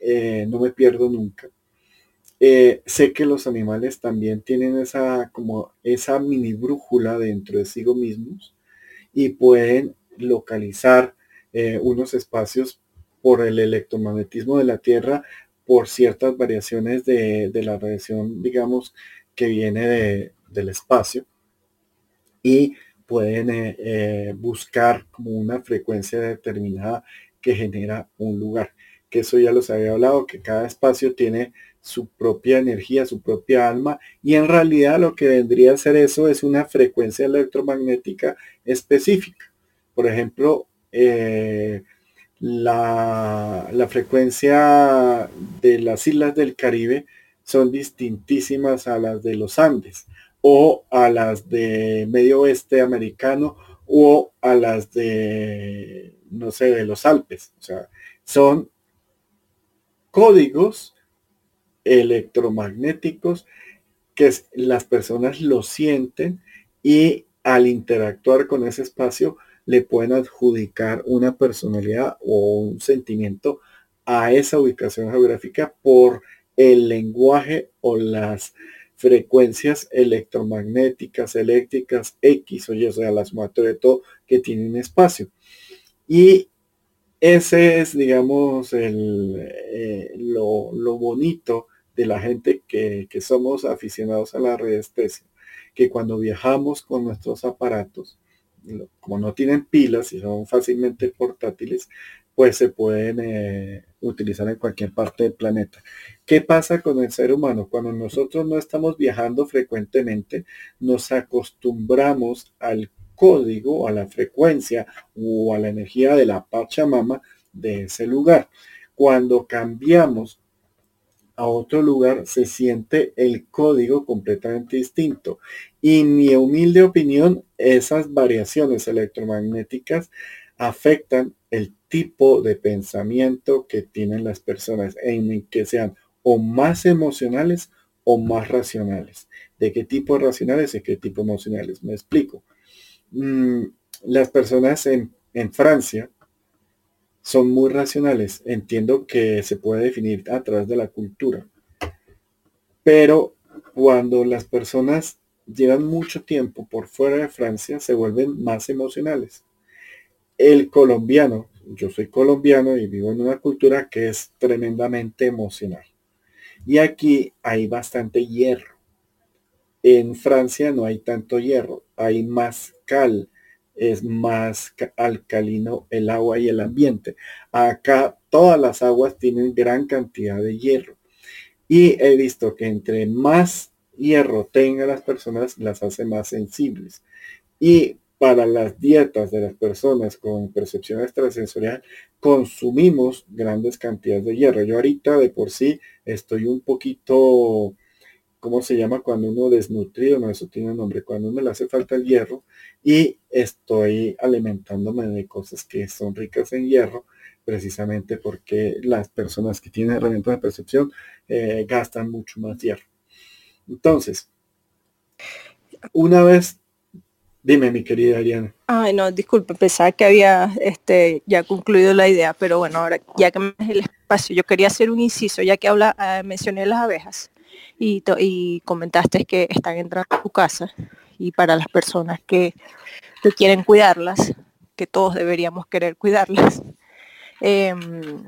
eh, no me pierdo nunca. Eh, sé que los animales también tienen esa como esa mini brújula dentro de sí mismos y pueden localizar eh, unos espacios por el electromagnetismo de la Tierra, por ciertas variaciones de, la radiación, digamos, que viene del espacio. Y pueden eh, eh, buscar como una frecuencia determinada que genera un lugar. Que eso ya los había hablado, que cada espacio tiene su propia energía, su propia alma, y en realidad lo que vendría a ser eso es una frecuencia electromagnética específica. Por ejemplo, eh, la, la, frecuencia de las islas del Caribe son distintísimas a las de los Andes o a las de medio oeste americano o a las de, no sé, de los Alpes. O sea, son códigos electromagnéticos que las personas lo sienten y al interactuar con ese espacio le pueden adjudicar una personalidad o un sentimiento a esa ubicación geográfica por el lenguaje o las frecuencias electromagnéticas, eléctricas, X o Y, o sea, la sumatoria de todo que tienen espacio. Y ese es, digamos, el, eh, lo, bonito de la gente que, que, somos aficionados a la radiestesia, que cuando viajamos con nuestros aparatos, como no tienen pilas y son fácilmente portátiles, pues se pueden eh, utilizar en cualquier parte del planeta. ¿Qué pasa con el ser humano? Cuando nosotros no estamos viajando frecuentemente, nos acostumbramos al código, a la frecuencia o a la energía de la Pachamama de ese lugar. Cuando cambiamos a otro lugar, se siente el código completamente distinto. Y mi humilde opinión, esas variaciones electromagnéticas afectan el tipo de pensamiento que tienen las personas en que sean o más emocionales o más racionales. ¿De qué tipo racionales y qué tipo emocionales? Me explico. Mm, las personas en, en Francia son muy racionales. Entiendo que se puede definir a través de la cultura. Pero cuando las personas llevan mucho tiempo por fuera de Francia, se vuelven más emocionales el colombiano, yo soy colombiano y vivo en una cultura que es tremendamente emocional. Y aquí hay bastante hierro. En Francia no hay tanto hierro, hay más cal, es más alcalino el agua y el ambiente. Acá todas las aguas tienen gran cantidad de hierro. Y he visto que entre más hierro tengan las personas, las hace más sensibles. Y para las dietas de las personas con percepción extrasensorial consumimos grandes cantidades de hierro. Yo ahorita de por sí estoy un poquito, ¿cómo se llama? Cuando uno desnutrido, no, eso tiene un nombre, cuando uno le hace falta el hierro y estoy alimentándome de cosas que son ricas en hierro, precisamente porque las personas que tienen herramientas de percepción eh, gastan mucho más hierro. Entonces, una vez Dime, mi querida Ariana. Ay, no, disculpe, pensaba que había este, ya concluido la idea, pero bueno, ahora ya que me el espacio, yo quería hacer un inciso, ya que habla, eh, mencioné las abejas y, y comentaste que están entrando a tu casa y para las personas que, que quieren cuidarlas, que todos deberíamos querer cuidarlas. Em,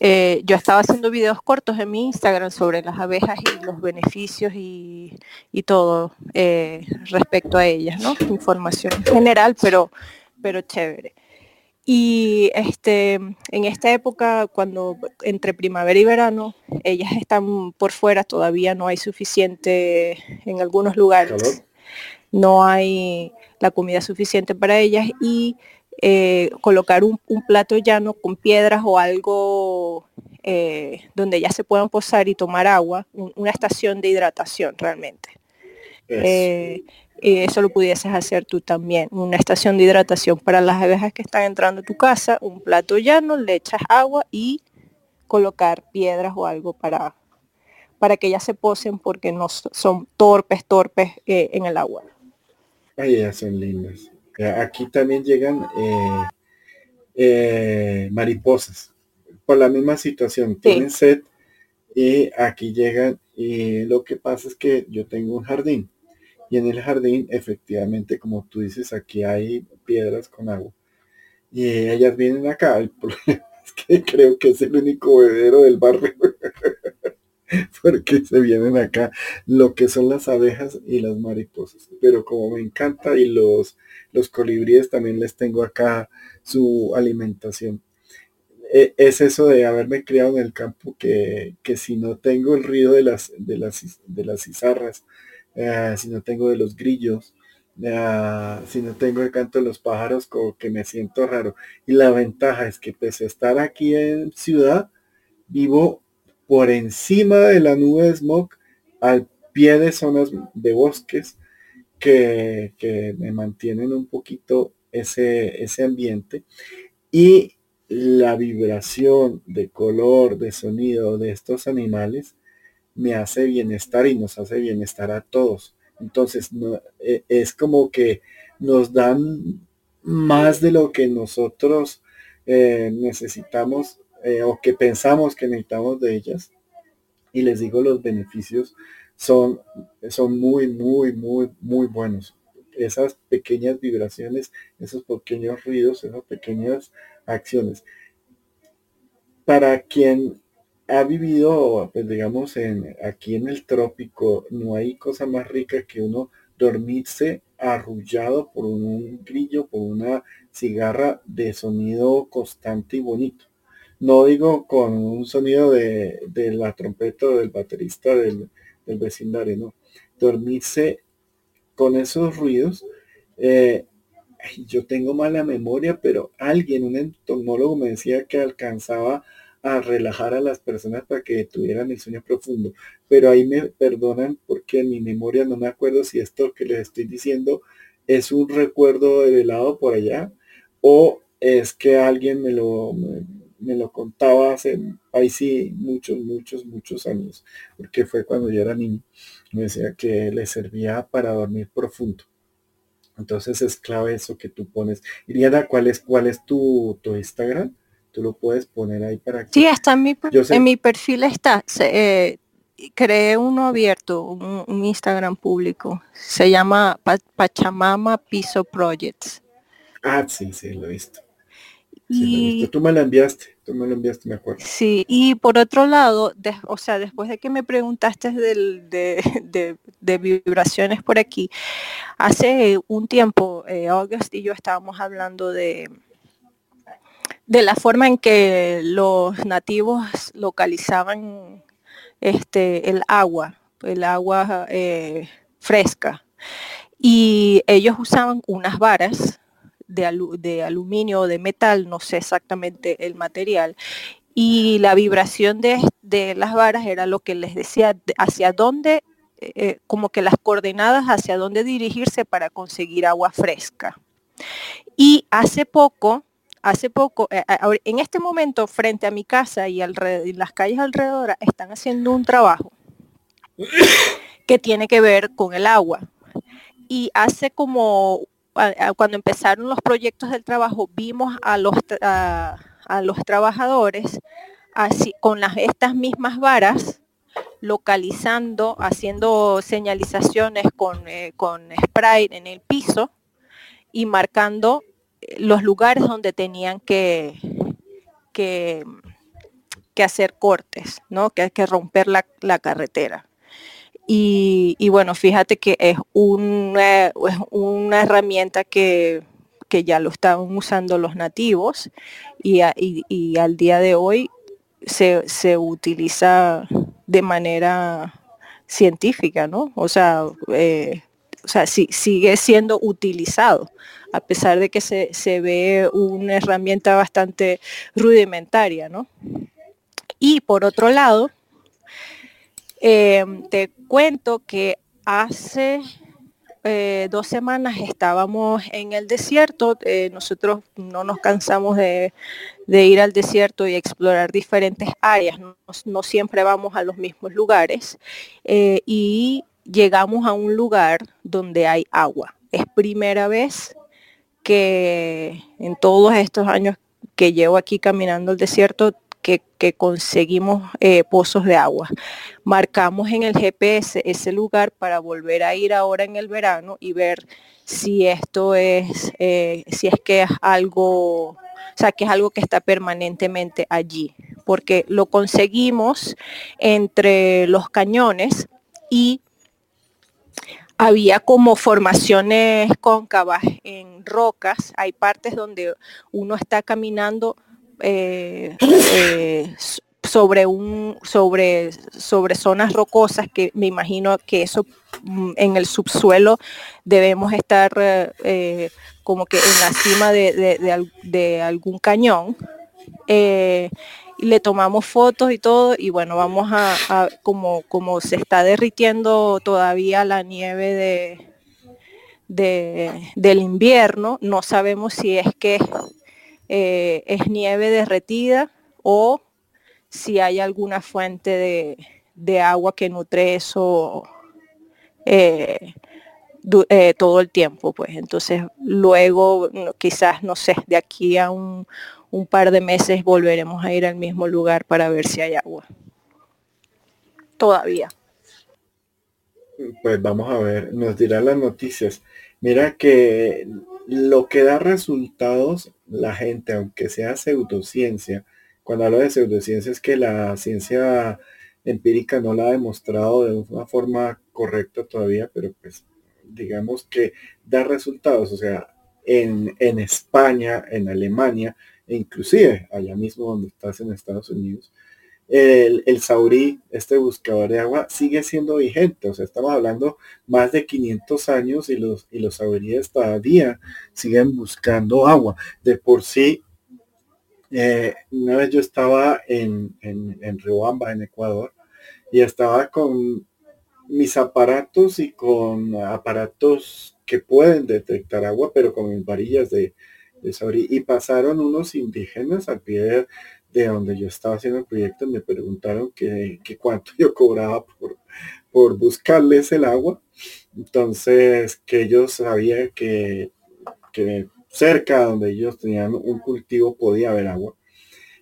eh, yo estaba haciendo videos cortos en mi Instagram sobre las abejas y los beneficios y, todo eh, respecto a ellas, ¿no? Información general, pero, pero chévere. Y este, en esta época, cuando entre primavera y verano, ellas están por fuera, todavía no hay suficiente en algunos lugares. No hay la comida suficiente para ellas y eh, colocar un, plato llano con piedras o algo eh, donde ya se puedan posar y tomar agua, una estación de hidratación realmente. Eh, eso lo pudieses hacer tú también, una estación de hidratación para las abejas que están entrando a tu casa, un plato llano, le echas agua y colocar piedras o algo para, para que ellas se posen porque no son torpes, torpes en el agua. Ay, ellas son lindas. Aquí también llegan eh, eh, mariposas por la misma situación. Tienen sed y aquí llegan y lo que pasa es que yo tengo un jardín y en el jardín efectivamente como tú dices aquí hay piedras con agua y ellas vienen acá. El problema es que creo que es el único bebedero del barrio. porque se vienen acá lo que son las abejas y las mariposas. Pero como me encanta y los, los colibríes también les tengo acá su alimentación. E, es eso de haberme criado en el campo que, si no tengo el ruido de las, de las, de las cizarras, eh, si no tengo de los grillos, eh, si no tengo el canto de los pájaros, como que me siento raro. Y la ventaja es que pese a estar aquí en ciudad, vivo por encima de la nube de smog, al pie de zonas de bosques que, me mantienen un poquito ese, ese ambiente. Y la vibración de color, de sonido de estos animales me hace bienestar y nos hace bienestar a todos. Entonces, e, es como que nos dan más de lo que nosotros eh, necesitamos eh, o que pensamos que necesitamos de ellas. Y les digo, los beneficios son, son muy, muy, muy, muy buenos. Esas pequeñas vibraciones, esos pequeños ruidos, esas pequeñas acciones. Para quien ha vivido, pues digamos, en, aquí en el trópico, no hay cosa más rica que uno dormirse arrullado por un grillo, por una cigarra de sonido constante y bonito no digo con un sonido de, la trompeta o del baterista del, vecindario, no. Dormirse con esos ruidos. Eh, yo tengo mala memoria, pero alguien, un entomólogo me decía que alcanzaba a relajar a las personas para que tuvieran el sueño profundo. Pero ahí me perdonan porque en mi memoria no me acuerdo si esto que les estoy diciendo es un recuerdo de lado por allá o es que alguien me lo, lo contaba hace, ahí sí, muchos, muchos, muchos años, porque fue cuando yo era niño. Me decía que le servía para dormir profundo. Entonces es clave eso que tú pones. Iriana, ¿cuál es, cuál es tu, tu Instagram? Tú lo puedes poner ahí para que... Sí, está en mi, en mi perfil está. Se, eh, creé uno abierto, un, Instagram público. Se llama Pachamama Piso Projects. Ah, sí, sí, lo he visto. Y, tú me la enviaste, tú me la enviaste, me acuerdo. Sí, y por otro lado, o sea, después de que me preguntaste de, vibraciones por aquí, hace un tiempo, eh, August y yo estábamos hablando de, de la forma en que los nativos localizaban este, el agua, el agua eh, fresca. y ellos usaban unas varas de, aluminio o de metal, no sé exactamente el material, y la vibración de, las varas era lo que les decía hacia dónde, eh, como que las coordenadas hacia dónde dirigirse para conseguir agua fresca. Y hace poco, hace poco, eh, en este momento frente a mi casa y, alrededor, las calles alrededor están haciendo un trabajo que tiene que ver con el agua. Y hace como cuando empezaron los proyectos del trabajo, vimos a los, a, los trabajadores así, con estas mismas varas localizando, haciendo señalizaciones con, eh, con spray en el piso y marcando eh, los lugares donde tenían que, que, hacer cortes, ¿no? que hay que romper la carretera. Y, bueno, fíjate que es una, una herramienta que, ya lo están usando los nativos y, al día de hoy se, utiliza de manera científica, ¿no? O sea, eh, o sea sigue siendo utilizado, a pesar de que se, se, ve una herramienta bastante rudimentaria, ¿no? Y por otro lado, Em, te cuento que hace eh, dos semanas estábamos en el desierto. Eh, nosotros no nos cansamos de, ir al desierto y explorar diferentes áreas. No, siempre vamos a los mismos lugares. Eh, y llegamos a un lugar donde hay agua. Es primera vez que en todos estos años que llevo aquí caminando el desierto que, conseguimos eh, pozos de agua. Marcamos en el GPS ese lugar para volver a ir ahora en el verano y ver si esto es, eh, si es que es algo, o sea, que es algo que está permanentemente allí, porque lo conseguimos entre los cañones y había como formaciones cóncavas en rocas, hay partes donde uno está caminando eh, eh, sobre un sobre sobre zonas rocosas que me imagino que eso mm, en el subsuelo debemos estar eh, como que en la cima de, algún cañón. Y le tomamos fotos y todo y bueno vamos a, como como se está derritiendo todavía la nieve de, de, del invierno no sabemos si es que eh, es nieve derretida o si hay alguna fuente de, agua que nutre eso eh, eh, todo el tiempo. Pues entonces luego quizás, no sé, de aquí a un, un par de meses volveremos a ir al mismo lugar para ver si hay agua. Todavía. Pues vamos a ver, nos dirán las noticias. Mira que lo que da resultados, la gente, aunque sea pseudociencia, cuando hablo de pseudociencia es que la ciencia empírica no la ha demostrado de una forma correcta todavía, pero pues digamos que da resultados, o sea, en, en España, en Alemania, e inclusive allá mismo donde estás en Estados Unidos, el, el Saurí, este buscador de agua, sigue siendo vigente. O sea, estamos hablando más de 500 años y los, y los sauríes todavía siguen buscando agua. De por sí, eh, una vez yo estaba en, en, en Riobamba, en Ecuador, y estaba con mis aparatos y con aparatos que pueden detectar agua, pero con varillas de, de saurí. Y pasaron unos indígenas al pie de donde yo estaba haciendo el proyecto me preguntaron que, cuánto yo cobraba por, por buscarles el agua. Entonces, que ellos sabían que, que cerca donde ellos tenían un cultivo podía haber agua.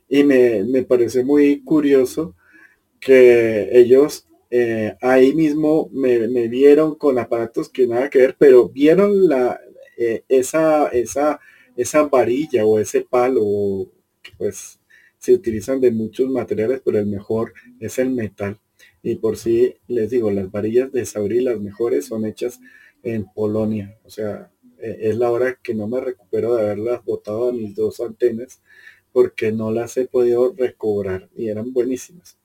Y me, me parece muy curioso que ellos eh, ahí mismo me, vieron con aparatos que nada que ver, pero vieron la, eh, esa, esa, esa varilla o ese palo, pues se utilizan de muchos materiales, pero el mejor es el metal. Y por si les digo, las varillas de Saurí, las mejores, son hechas en Polonia. O sea, e, es la hora que no me recupero de haberlas botado a mis dos antenas porque no las he podido recobrar y eran buenísimas.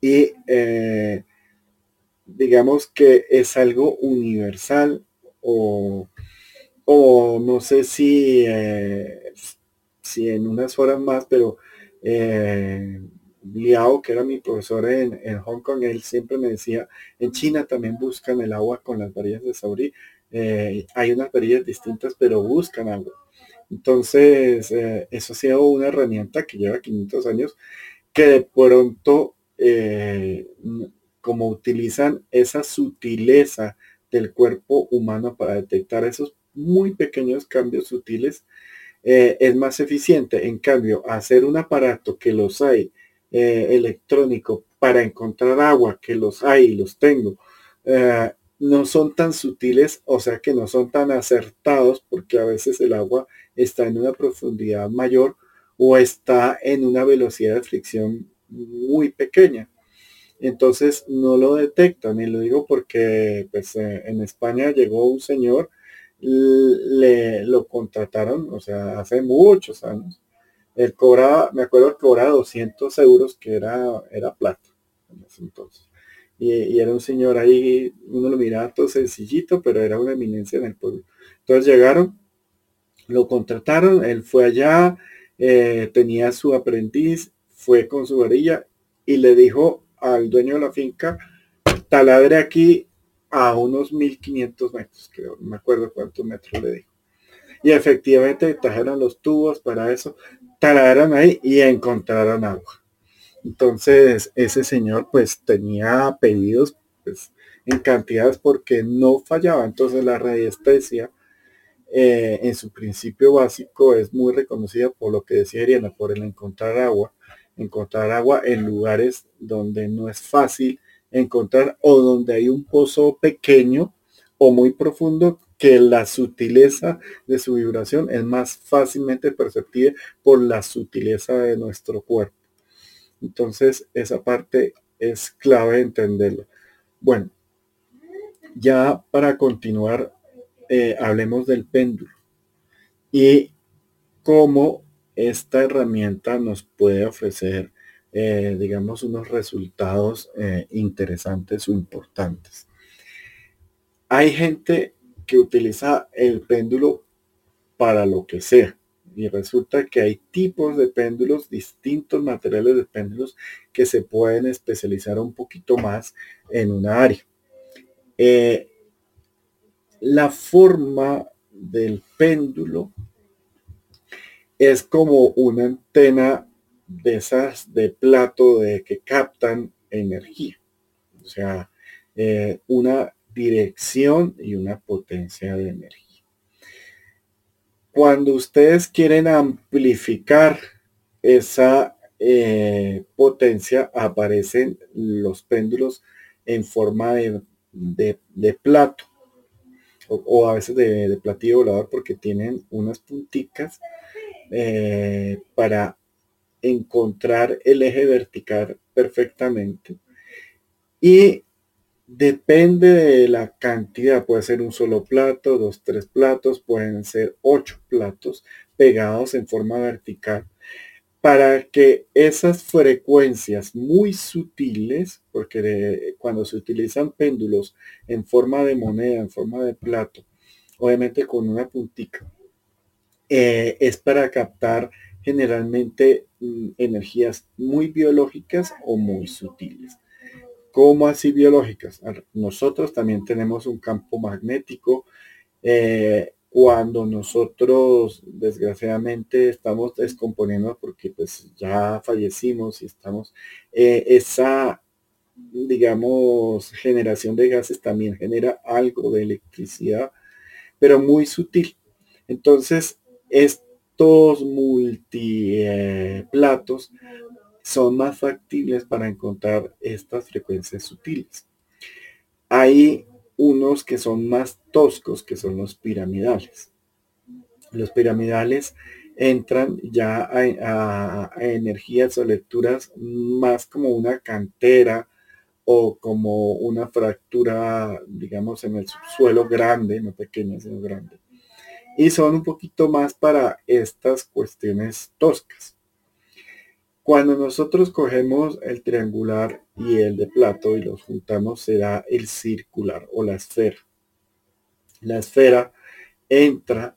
Y eh, digamos que es algo universal, o, o no sé si, eh, si en unas horas más, pero eh, Liao, que era mi profesor en, Hong Kong, él siempre me decía, en China también buscan el agua con las varillas de Saurí. Eh, hay unas varillas distintas, pero buscan agua. Entonces, eh, eso ha sido una herramienta que lleva 500 años, que de pronto, eh, como utilizan esa sutileza del cuerpo humano para detectar esos muy pequeños cambios sutiles, es más eficiente. En cambio, hacer un aparato que los hay eh, electrónico para encontrar agua, que los hay y los tengo, eh, no son tan sutiles, o sea que no son tan acertados, porque a veces el agua está en una profundidad mayor o está en una velocidad de fricción muy pequeña. Entonces no lo detectan y lo digo porque pues, eh, en España llegó un señor, le lo contrataron, o sea, hace muchos años, él cobraba, me acuerdo que cobraba 200 euros, que era, era plata en ese entonces. Y, era un señor ahí, uno lo miraba todo sencillito, pero era una eminencia en el pueblo. Entonces llegaron, lo contrataron, él fue allá, eh, tenía su aprendiz, fue con su varilla y le dijo al dueño de la finca, taladre aquí a unos 1500 metros, creo, no me acuerdo cuántos metros le dijo. Y efectivamente trajeron los tubos para eso, talaron ahí y encontraron agua. Entonces ese señor pues tenía pedidos pues, en cantidades porque no fallaba. Entonces la radiestesia eh, en su principio básico es muy reconocida por lo que decía Ariana, por el encontrar agua, encontrar agua en lugares donde no es fácil encontrar o donde hay un pozo pequeño o muy profundo que la sutileza de su vibración es más fácilmente perceptible por la sutileza de nuestro cuerpo. Entonces, esa parte es clave entenderlo. Bueno, ya para continuar, eh, hablemos del péndulo y cómo esta herramienta nos puede ofrecer, eh, digamos, unos resultados eh, interesantes o importantes. Hay gente que utiliza el péndulo para lo que sea. Y resulta que hay tipos de péndulos, distintos materiales de péndulos que se pueden especializar un poquito más en una área. Eh, la forma del péndulo es como una antena de esas de plato de que captan energía. O sea, eh, una dirección y una potencia de energía. Cuando ustedes quieren amplificar esa eh, potencia, aparecen los péndulos en forma de, plato o, a veces de, platillo volador porque tienen unas punticas eh, para encontrar el eje vertical perfectamente. Y Depende de la cantidad, puede ser un solo plato, dos, tres platos, pueden ser ocho platos pegados en forma vertical. Para que esas frecuencias muy sutiles, porque cuando se utilizan péndulos en forma de moneda, en forma de plato, obviamente con una puntica, eh, es para captar generalmente mm, energías muy biológicas o muy sutiles. ¿Cómo así biológicas? Nosotros también tenemos un campo magnético. Eh, cuando nosotros desgraciadamente estamos descomponiendo porque pues ya fallecimos y estamos, eh, esa, digamos, generación de gases también genera algo de electricidad, pero muy sutil. Entonces, estos multiplatos son más factibles para encontrar estas frecuencias sutiles. Hay unos que son más toscos, que son los piramidales. Los piramidales entran ya a, energías o lecturas más como una cantera o como una fractura, digamos, en el subsuelo grande, no pequeña, sino grande. Y son un poquito más para estas cuestiones toscas. Cuando nosotros cogemos el triangular y el de plato y los juntamos será el circular o la esfera. la esfera entra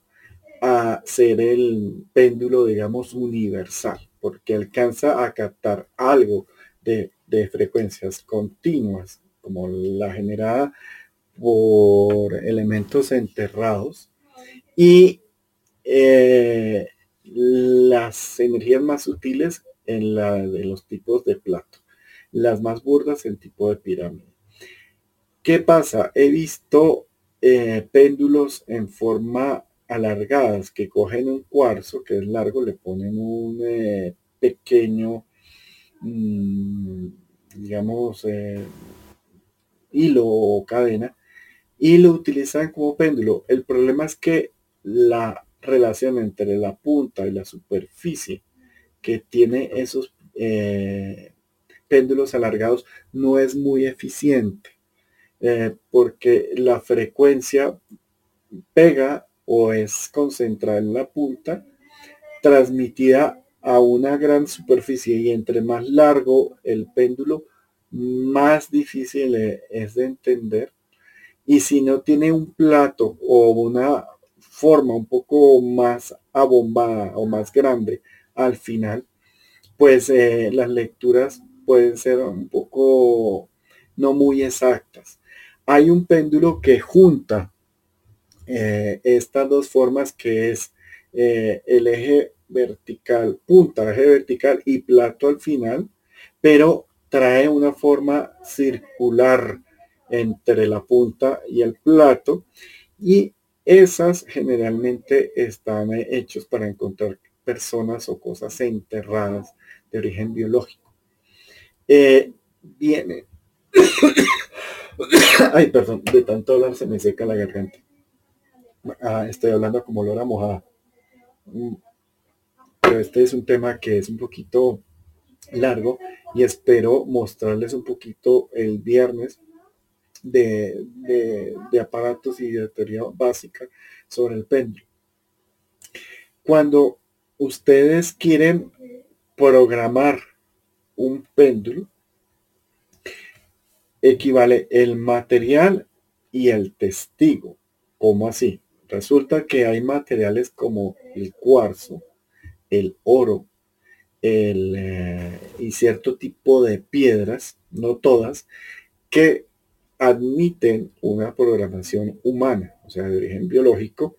a ser el péndulo, digamos, universal, porque alcanza a captar algo de, frecuencias continuas, como la generada por elementos enterrados, y eh, las energías más sutiles en la de los tipos de plato, las más burdas en tipo de pirámide. ¿Qué pasa? He visto eh, péndulos en forma alargadas que cogen un cuarzo que es largo, le ponen un eh, pequeño, mm, digamos, hilo o cadena y lo utilizan como péndulo. El problema es que la relación entre la punta y la superficie que tiene esos péndulos alargados no es muy eficiente. Eh, porque la frecuencia pega o es concentrada en la punta, transmitida a una gran superficie y entre más largo el péndulo, más difícil es de entender. Y si no tiene un plato o una forma un poco más abombada o más grande al final, pues eh, las lecturas pueden ser un poco no muy exactas. Hay un péndulo que junta eh, estas dos formas que es eh, el eje vertical, punta, eje vertical y plato al final, pero trae una forma circular entre la punta y el plato y esas generalmente están hechos para encontrar personas o cosas enterradas de origen biológico. Eh, viene Ay, perdón, de tanto hablar se me seca la garganta. Ah, estoy hablando como lora mojada. Mm. Pero este es un tema que es un poquito largo y espero mostrarles un poquito el viernes de, de aparatos y de teoría básica sobre el péndulo. Cuando ustedes quieren programar un péndulo, equivale el material y el testigo. ¿Cómo así? Resulta que hay materiales como el cuarzo, el oro, el, eh, y cierto tipo de piedras, no todas, que admiten una programación humana, o sea, de origen biológico,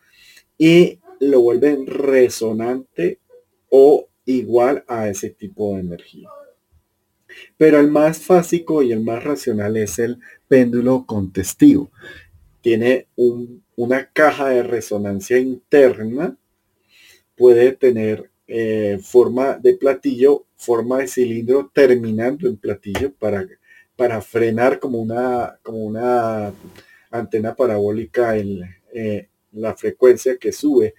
y lo vuelven resonante o igual a ese tipo de energía. Pero el más fásico y el más racional es el péndulo con testigo. Tiene una caja de resonancia interna, puede tener eh, forma de platillo, forma de cilindro terminando en platillo para, para frenar como una, como una antena parabólica en eh, la frecuencia que sube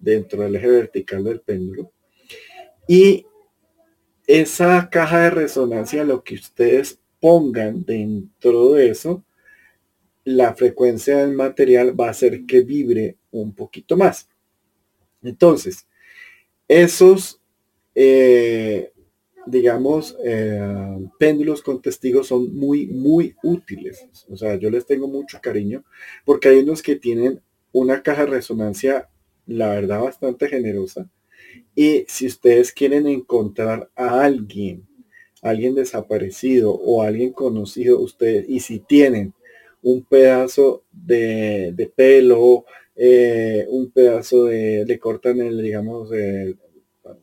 dentro del eje vertical del péndulo. Y esa caja de resonancia, lo que ustedes pongan dentro de eso, la frecuencia del material va a hacer que vibre un poquito más. Entonces, esos, eh, digamos, eh, péndulos con testigos son muy, muy útiles. O sea, yo les tengo mucho cariño porque hay unos que tienen una caja de resonancia, la verdad, bastante generosa y si ustedes quieren encontrar a alguien, alguien desaparecido o alguien conocido, ustedes, y si tienen un pedazo de, pelo, eh, un pedazo de, le cortan el, digamos,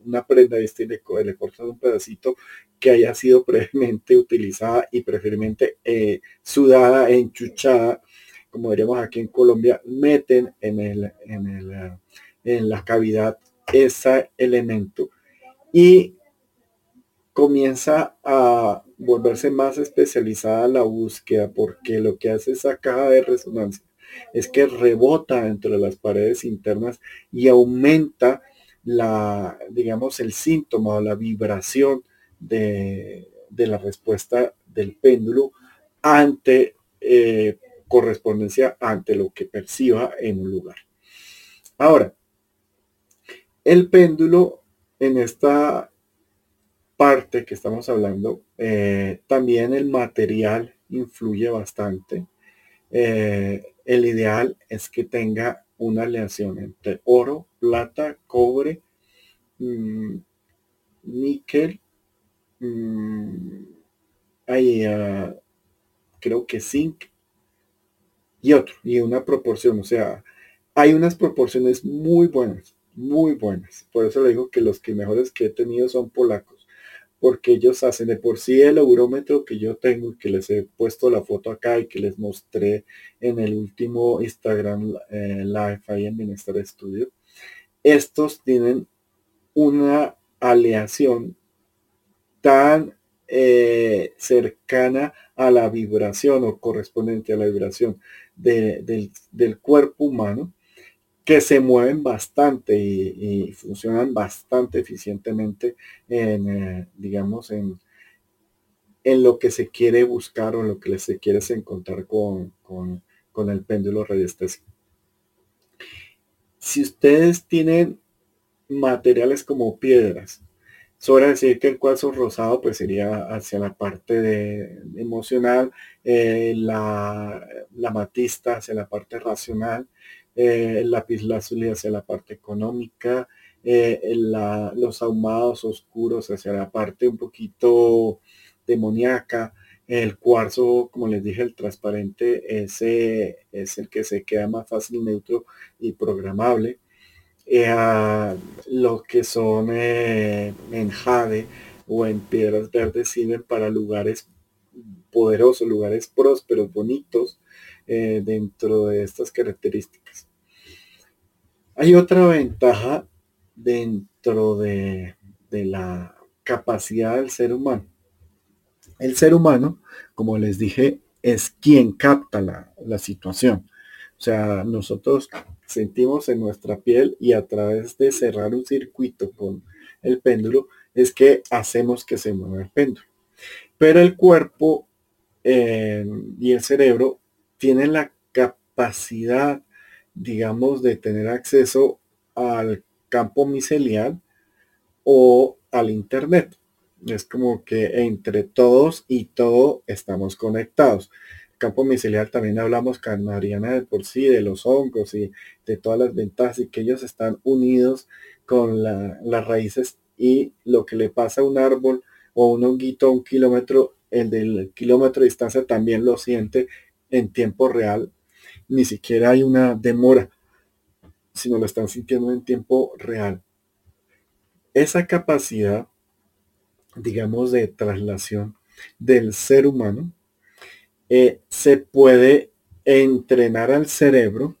una prenda, ¿viste? Le, le, cortan un pedacito que haya sido previamente utilizada y preferiblemente eh, sudada, enchuchada, como diríamos aquí en Colombia, meten en, el, en, el, en la cavidad ese elemento y comienza a volverse más especializada la búsqueda porque lo que hace esa caja de resonancia es que rebota dentro de las paredes internas y aumenta la, digamos, el síntoma o la vibración de, la respuesta del péndulo ante eh, correspondencia ante lo que perciba en un lugar. Ahora, el péndulo en esta parte que estamos hablando, eh, también el material influye bastante. eh, el ideal es que tenga una aleación entre oro, plata, cobre, mm, níquel, mm, hay, ah, creo que zinc y otro, y una proporción, o sea, hay unas proporciones muy buenas, muy buenas. Por eso le digo que los que mejores que he tenido son polacos, porque ellos hacen de por sí el eurómetro que yo tengo, que les he puesto la foto acá y que les mostré en el último Instagram eh, Live ahí en Bienestar Studio. Estos tienen una aleación tan eh, cercana a la vibración o correspondiente a la vibración del, cuerpo humano que se mueven bastante y, funcionan bastante eficientemente en, eh, digamos, en, en lo que se quiere buscar o en lo que se quiere encontrar con, con el péndulo radiestésico. Si ustedes tienen materiales como piedras, Sobra decir que el cuarzo rosado pues sería hacia la parte de, emocional, eh, la, la, matista hacia la parte racional, eh, el lápiz lazuli hacia la parte económica, eh, los ahumados oscuros hacia la parte un poquito demoníaca, el cuarzo, como les dije, el transparente, ese es el que se queda más fácil neutro y programable. Eh, lo que son eh, en jade o en piedras verdes sirven para lugares poderosos, lugares prósperos, bonitos eh, dentro de estas características. Hay otra ventaja dentro de, la capacidad del ser humano. El ser humano, como les dije, es quien capta la, situación. O sea, nosotros sentimos en nuestra piel y a través de cerrar un circuito con el péndulo es que hacemos que se mueva el péndulo. Pero el cuerpo eh, y el cerebro tienen la capacidad, digamos, de tener acceso al campo micelial o al Internet. Es como que entre todos y todo estamos conectados campo micelial también hablamos con Mariana de por sí, de los hongos y de todas las ventajas y que ellos están unidos con las raíces y lo que le pasa a un árbol o un honguito a un kilómetro, el del kilómetro de distancia también lo siente en tiempo real. Ni siquiera hay una demora, sino lo están sintiendo en tiempo real. Esa capacidad, digamos, de traslación del ser humano eh, se puede entrenar al cerebro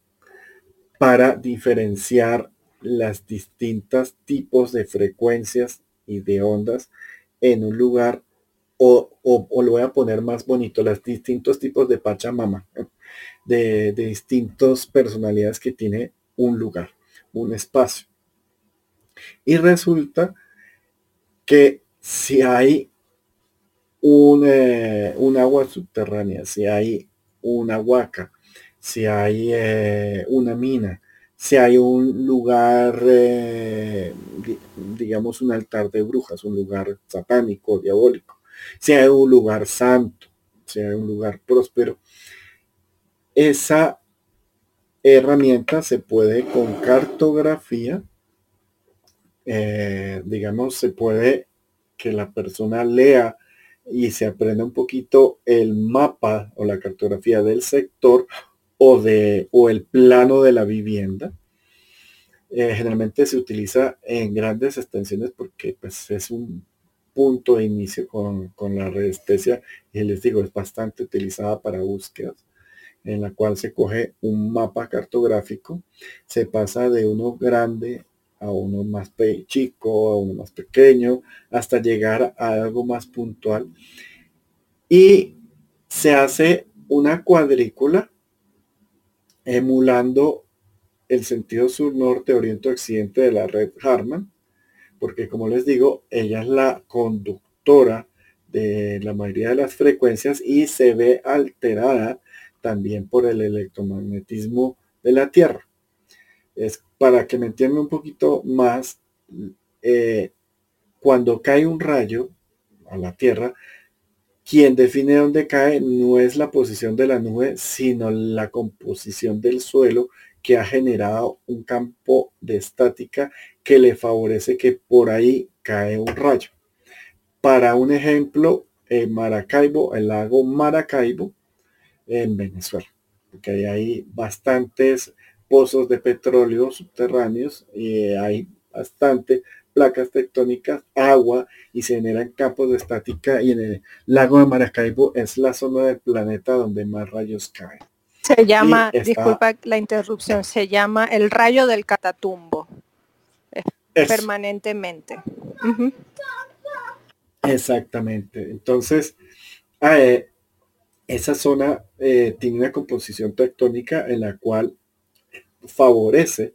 para diferenciar las distintas tipos de frecuencias y de ondas en un lugar o, lo voy a poner más bonito, los distintos tipos de Pachamama, de, de distintas personalidades que tiene un lugar, un espacio. Y resulta que si hay eh, un, agua subterránea, si hay una huaca, si hay eh, una mina, si hay un lugar, eh, digamos, un altar de brujas, un lugar satánico, diabólico, si hay un lugar santo, si hay un lugar próspero, esa herramienta se puede con cartografía, digamos, se puede que la persona lea y se aprende un poquito el mapa o la cartografía del sector o, de, o el plano de la vivienda. Eh, generalmente se utiliza en grandes extensiones porque pues, es un punto de inicio con, con la resistencia y les digo, es bastante utilizada para búsquedas en la cual se coge un mapa cartográfico, se pasa de uno grande a uno más chico, a uno más pequeño, hasta llegar a algo más puntual. Y se hace una cuadrícula emulando el sentido sur-norte, oriente-occidente de la red Harman, porque como les digo, ella es la conductora de la mayoría de las frecuencias y se ve alterada también por el electromagnetismo de la Tierra. Es para que me entiendan un poquito más, eh, cuando cae un rayo a la Tierra, quien define dónde cae no es la posición de la nube, sino la composición del suelo que ha generado un campo de estática que le favorece que por ahí cae un rayo. Para un ejemplo, Maracaibo, el lago Maracaibo, en Venezuela, porque hay bastantes pozos de petróleo subterráneos y hay bastante placas tectónicas, agua y se generan campos de estática y en el lago de Maracaibo es la zona del planeta donde más rayos caen. Se llama, disculpa la interrupción, se llama el rayo del catatumbo. Permanentemente. Exactamente. Entonces, eh, esa zona eh, tiene una composición tectónica en la cual favorece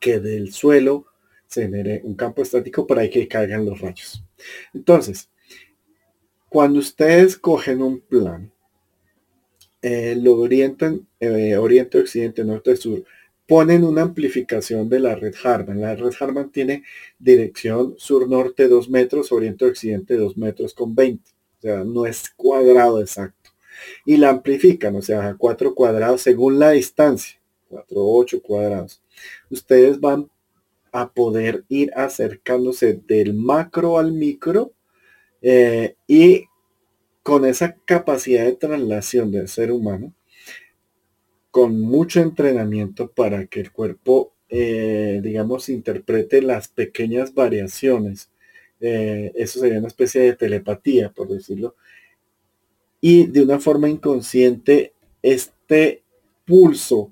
que del suelo se genere un campo estático para que caigan los rayos. Entonces, cuando ustedes cogen un plan, eh, lo orientan eh, oriente, occidente, norte, sur, ponen una amplificación de la red Harman. La red Harman tiene dirección sur-norte 2 metros, oriente-occidente 2 metros con 20. O sea, no es cuadrado exacto. Y la amplifican, o sea, a 4 cuadrados según la distancia. 4, 8 cuadrados. Ustedes van a poder ir acercándose del macro al micro eh, y con esa capacidad de traslación del ser humano, con mucho entrenamiento para que el cuerpo, eh, digamos, interprete las pequeñas variaciones. Eh, eso sería una especie de telepatía, por decirlo. Y de una forma inconsciente, este pulso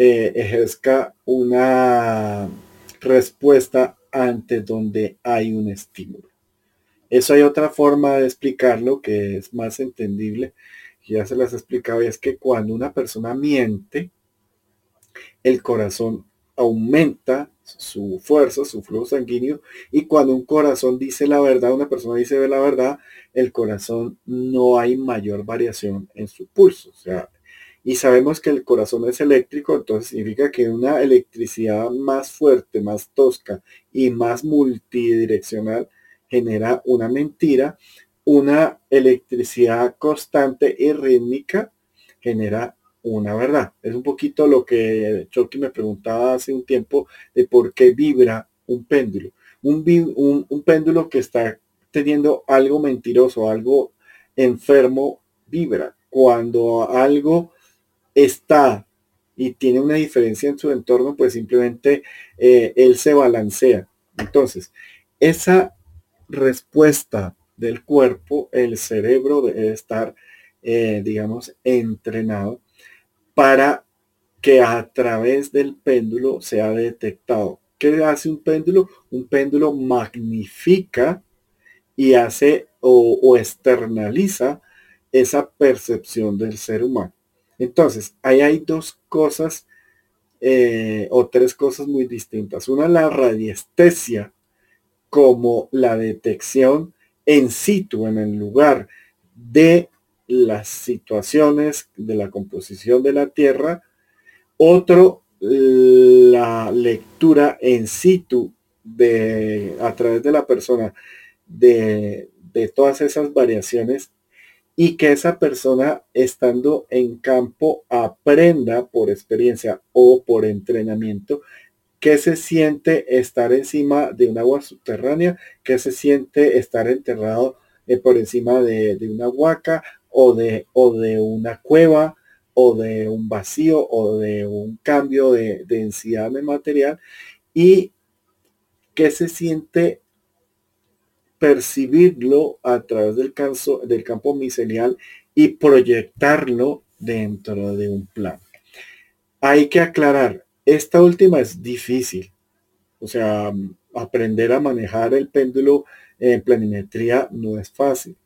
ejerzca una respuesta ante donde hay un estímulo. Eso hay otra forma de explicarlo que es más entendible, ya se las he explicado, y es que cuando una persona miente, el corazón aumenta su fuerza, su flujo sanguíneo, y cuando un corazón dice la verdad, una persona dice la verdad, el corazón no hay mayor variación en su pulso. Y sabemos que el corazón es eléctrico, entonces significa que una electricidad más fuerte, más tosca y más multidireccional genera una mentira. Una electricidad constante y rítmica genera una verdad. Es un poquito lo que Chucky me preguntaba hace un tiempo de por qué vibra un péndulo. Un, un péndulo que está teniendo algo mentiroso, algo enfermo, vibra. Cuando algo está y tiene una diferencia en su entorno, pues simplemente eh, él se balancea. Entonces, esa respuesta del cuerpo, el cerebro debe estar, eh, digamos, entrenado para que a través del péndulo sea detectado. ¿Qué hace un péndulo? Un péndulo magnifica y hace o externaliza esa percepción del ser humano. Entonces, ahí hay dos cosas eh, o tres cosas muy distintas. Una, la radiestesia como la detección en situ, en el lugar de las situaciones de la composición de la Tierra. Otro, la lectura en situ de, a través de la persona de, de todas esas variaciones y que esa persona estando en campo aprenda por experiencia o por entrenamiento qué se siente estar encima de un agua subterránea, qué se siente estar enterrado eh, por encima de, una huaca o de, o de una cueva o de un vacío o de un cambio de densidad de material y qué se siente percibirlo a través del, campo micelial y proyectarlo dentro de un plan. Hay que aclarar, esta última es difícil. O sea, aprender a manejar el péndulo en planimetría no es fácil.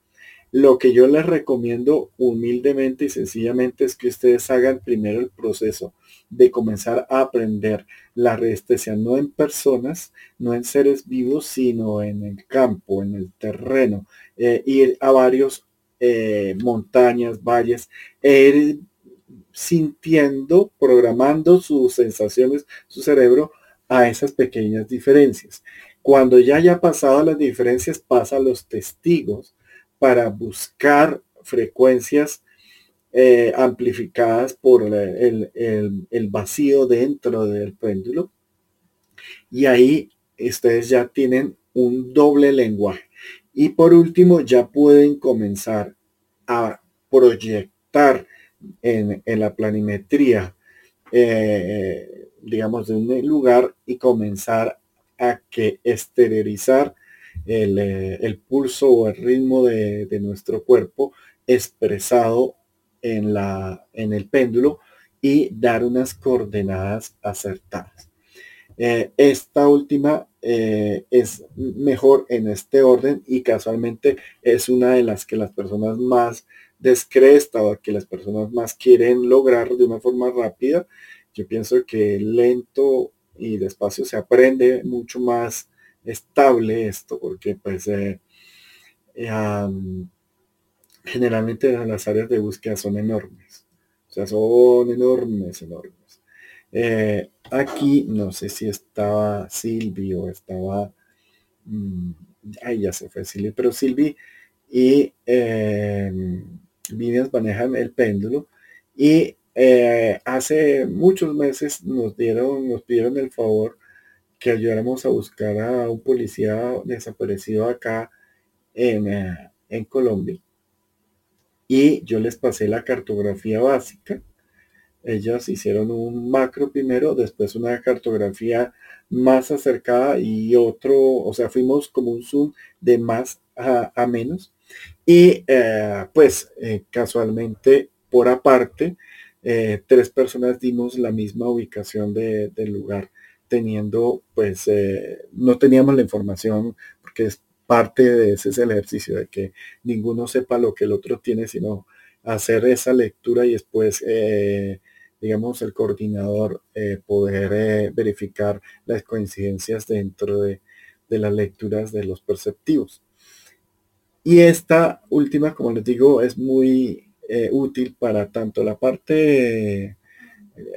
Lo que yo les recomiendo humildemente y sencillamente es que ustedes hagan primero el proceso de comenzar a aprender la resistencia, no en personas, no en seres vivos, sino en el campo, en el terreno, eh, ir a varios eh, montañas, valles, e ir sintiendo, programando sus sensaciones, su cerebro a esas pequeñas diferencias. Cuando ya haya pasado las diferencias, pasa a los testigos para buscar frecuencias eh, amplificadas por el, el, vacío dentro del péndulo. Y ahí ustedes ya tienen un doble lenguaje. Y por último, ya pueden comenzar a proyectar en, la planimetría, eh, digamos, de un lugar y comenzar a que exteriorizar el, eh, el pulso o el ritmo de, de, nuestro cuerpo expresado en, la, en el péndulo y dar unas coordenadas acertadas. Eh, esta última eh, es mejor en este orden y casualmente es una de las que las personas más descresta o que las personas más quieren lograr de una forma rápida. Yo pienso que lento y despacio se aprende mucho más estable esto porque pues eh, generalmente las áreas de búsqueda son enormes. O sea, son enormes, enormes. Eh, aquí no sé si estaba Silvi o estaba... Mm, ay, ya se fue Silvi, pero Silvi y eh, manejan el péndulo y eh, hace muchos meses nos dieron, nos pidieron el favor que ayudáramos a buscar a un policía desaparecido acá en, eh, en Colombia. Y yo les pasé la cartografía básica ellas hicieron un macro primero, después una cartografía más acercada y otro, o sea, fuimos como un zoom de más a, menos. Y eh, pues eh, casualmente, por aparte, eh, tres personas dimos la misma ubicación del lugar, teniendo, pues, no teníamos la información, porque es parte de ese ejercicio, de que ninguno sepa lo que el otro tiene, sino hacer esa lectura y después digamos, el coordinador eh, poder eh, verificar las coincidencias dentro de, las lecturas de los perceptivos. Y esta última, como les digo, es muy eh, útil para tanto la parte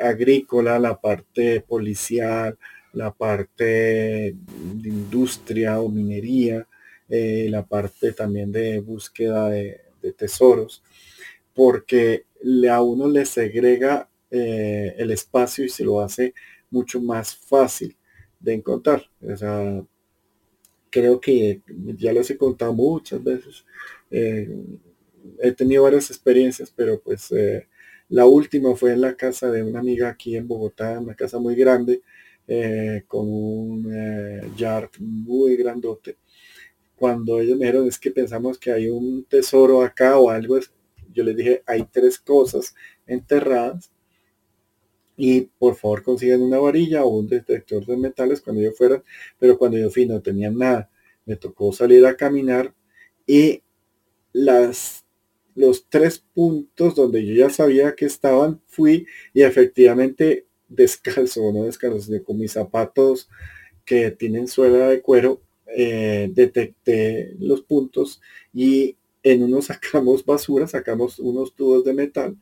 agrícola, la parte policial, la parte de industria o minería, la parte también de búsqueda de, tesoros, porque a uno le segrega eh, el espacio y se lo hace mucho más fácil de encontrar. creo que ya les he contado muchas veces. Eh, he tenido varias experiencias, pero pues eh, la última fue en la casa de una amiga aquí en Bogotá, una casa muy grande, con un yard muy grandote. Cuando ellos me dijeron, es que pensamos que hay un tesoro acá o algo, yo les dije, hay tres cosas enterradas y por favor consigan una varilla o un detector de metales cuando yo fuera, pero cuando yo fui no tenía nada. Me tocó salir a caminar y las los tres puntos donde yo ya sabía que estaban, fui y efectivamente descalzo, no descalzo, con mis zapatos que tienen suela de cuero, eh, detecté los puntos y en uno sacamos basura, sacamos unos tubos de metal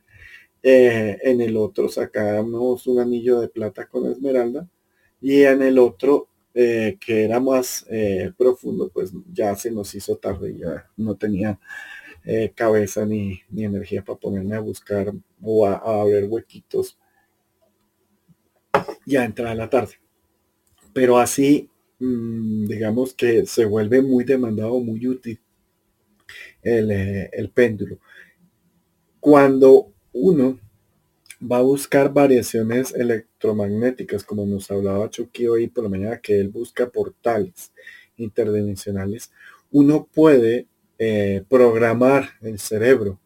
eh, en el otro sacamos un anillo de plata con esmeralda y en el otro eh, que era más profundo pues ya se nos hizo tarde ya no tenía cabeza ni, energía para ponerme a buscar o a, ver huequitos. Ya entra la tarde. Pero así digamos que se vuelve muy demandado muy útil el, el péndulo cuando uno va a buscar variaciones electromagnéticas, como nos hablaba Chucky hoy por la mañana, que él busca portales interdimensionales, uno puede eh, programar el cerebro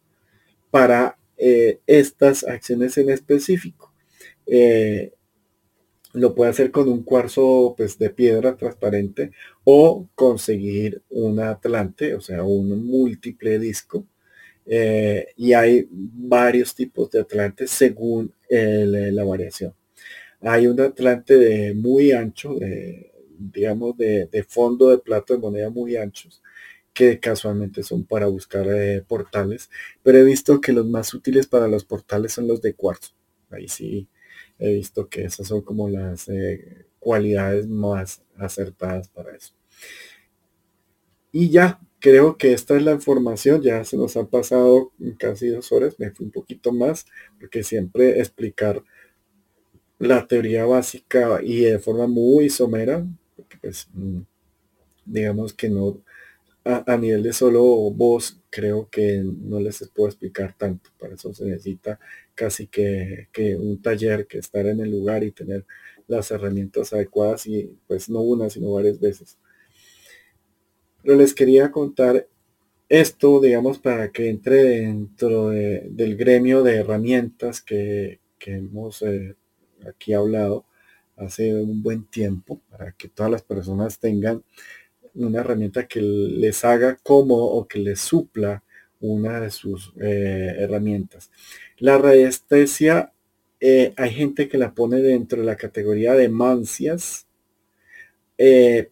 para eh, estas acciones en específico. Eh, lo puede hacer con un cuarzo pues, de piedra transparente o conseguir un atlante, o sea, un múltiple disco eh, y hay varios tipos de atlantes según eh, la variación. Hay un atlante de muy ancho, de, digamos de, fondo de plato de moneda muy anchos, que casualmente son para buscar eh, portales, pero he visto que los más útiles para los portales son los de cuarzo. Ahí sí he visto que esas son como las cualidades más acertadas para eso. Y ya creo que esta es la información, ya se nos han pasado casi dos horas, me fui un poquito más, porque siempre explicar la teoría básica y de forma muy somera, pues mm, digamos que no, a, nivel de solo voz, creo que no les puedo explicar tanto, para eso se necesita casi que, que un taller, que estar en el lugar y tener las herramientas adecuadas y pues no una, sino varias veces. Pero les quería contar esto, digamos, para que entre dentro del gremio de herramientas que, hemos eh, aquí hablado hace un buen tiempo, para que todas las personas tengan una herramienta que les haga como o que les supla una de sus eh, herramientas. La radiestesia, eh, hay gente que la pone dentro de la categoría de mancias,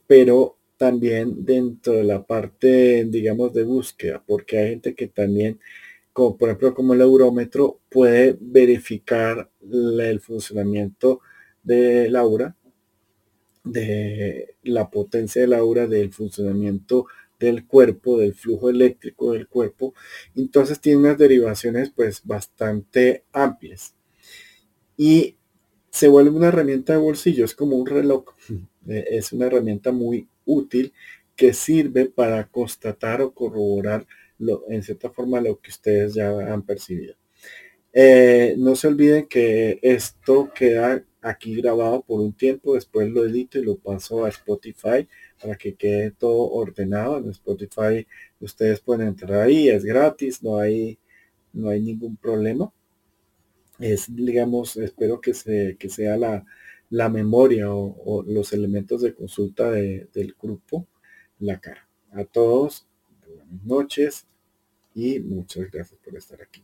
pero también dentro de la parte, digamos, de búsqueda, porque hay gente que también, como por ejemplo como el eurómetro, puede verificar el funcionamiento de Laura, de la potencia de Laura, del funcionamiento del cuerpo, del flujo eléctrico del cuerpo. Entonces tiene unas derivaciones pues bastante amplias. Y se vuelve una herramienta de bolsillo, es como un reloj. Eh, es una herramienta muy útil que sirve para constatar o corroborar lo, en cierta forma lo que ustedes ya han percibido. Eh, no se olviden que esto queda aquí grabado por un tiempo, después lo edito y lo paso a Spotify para que quede todo ordenado. En Spotify ustedes pueden entrar ahí, es gratis, no hay, no hay ningún problema. Es, digamos, espero que, se, que sea la, la memoria o, los elementos de consulta del grupo La Cara. A todos, buenas noches y muchas gracias por estar aquí.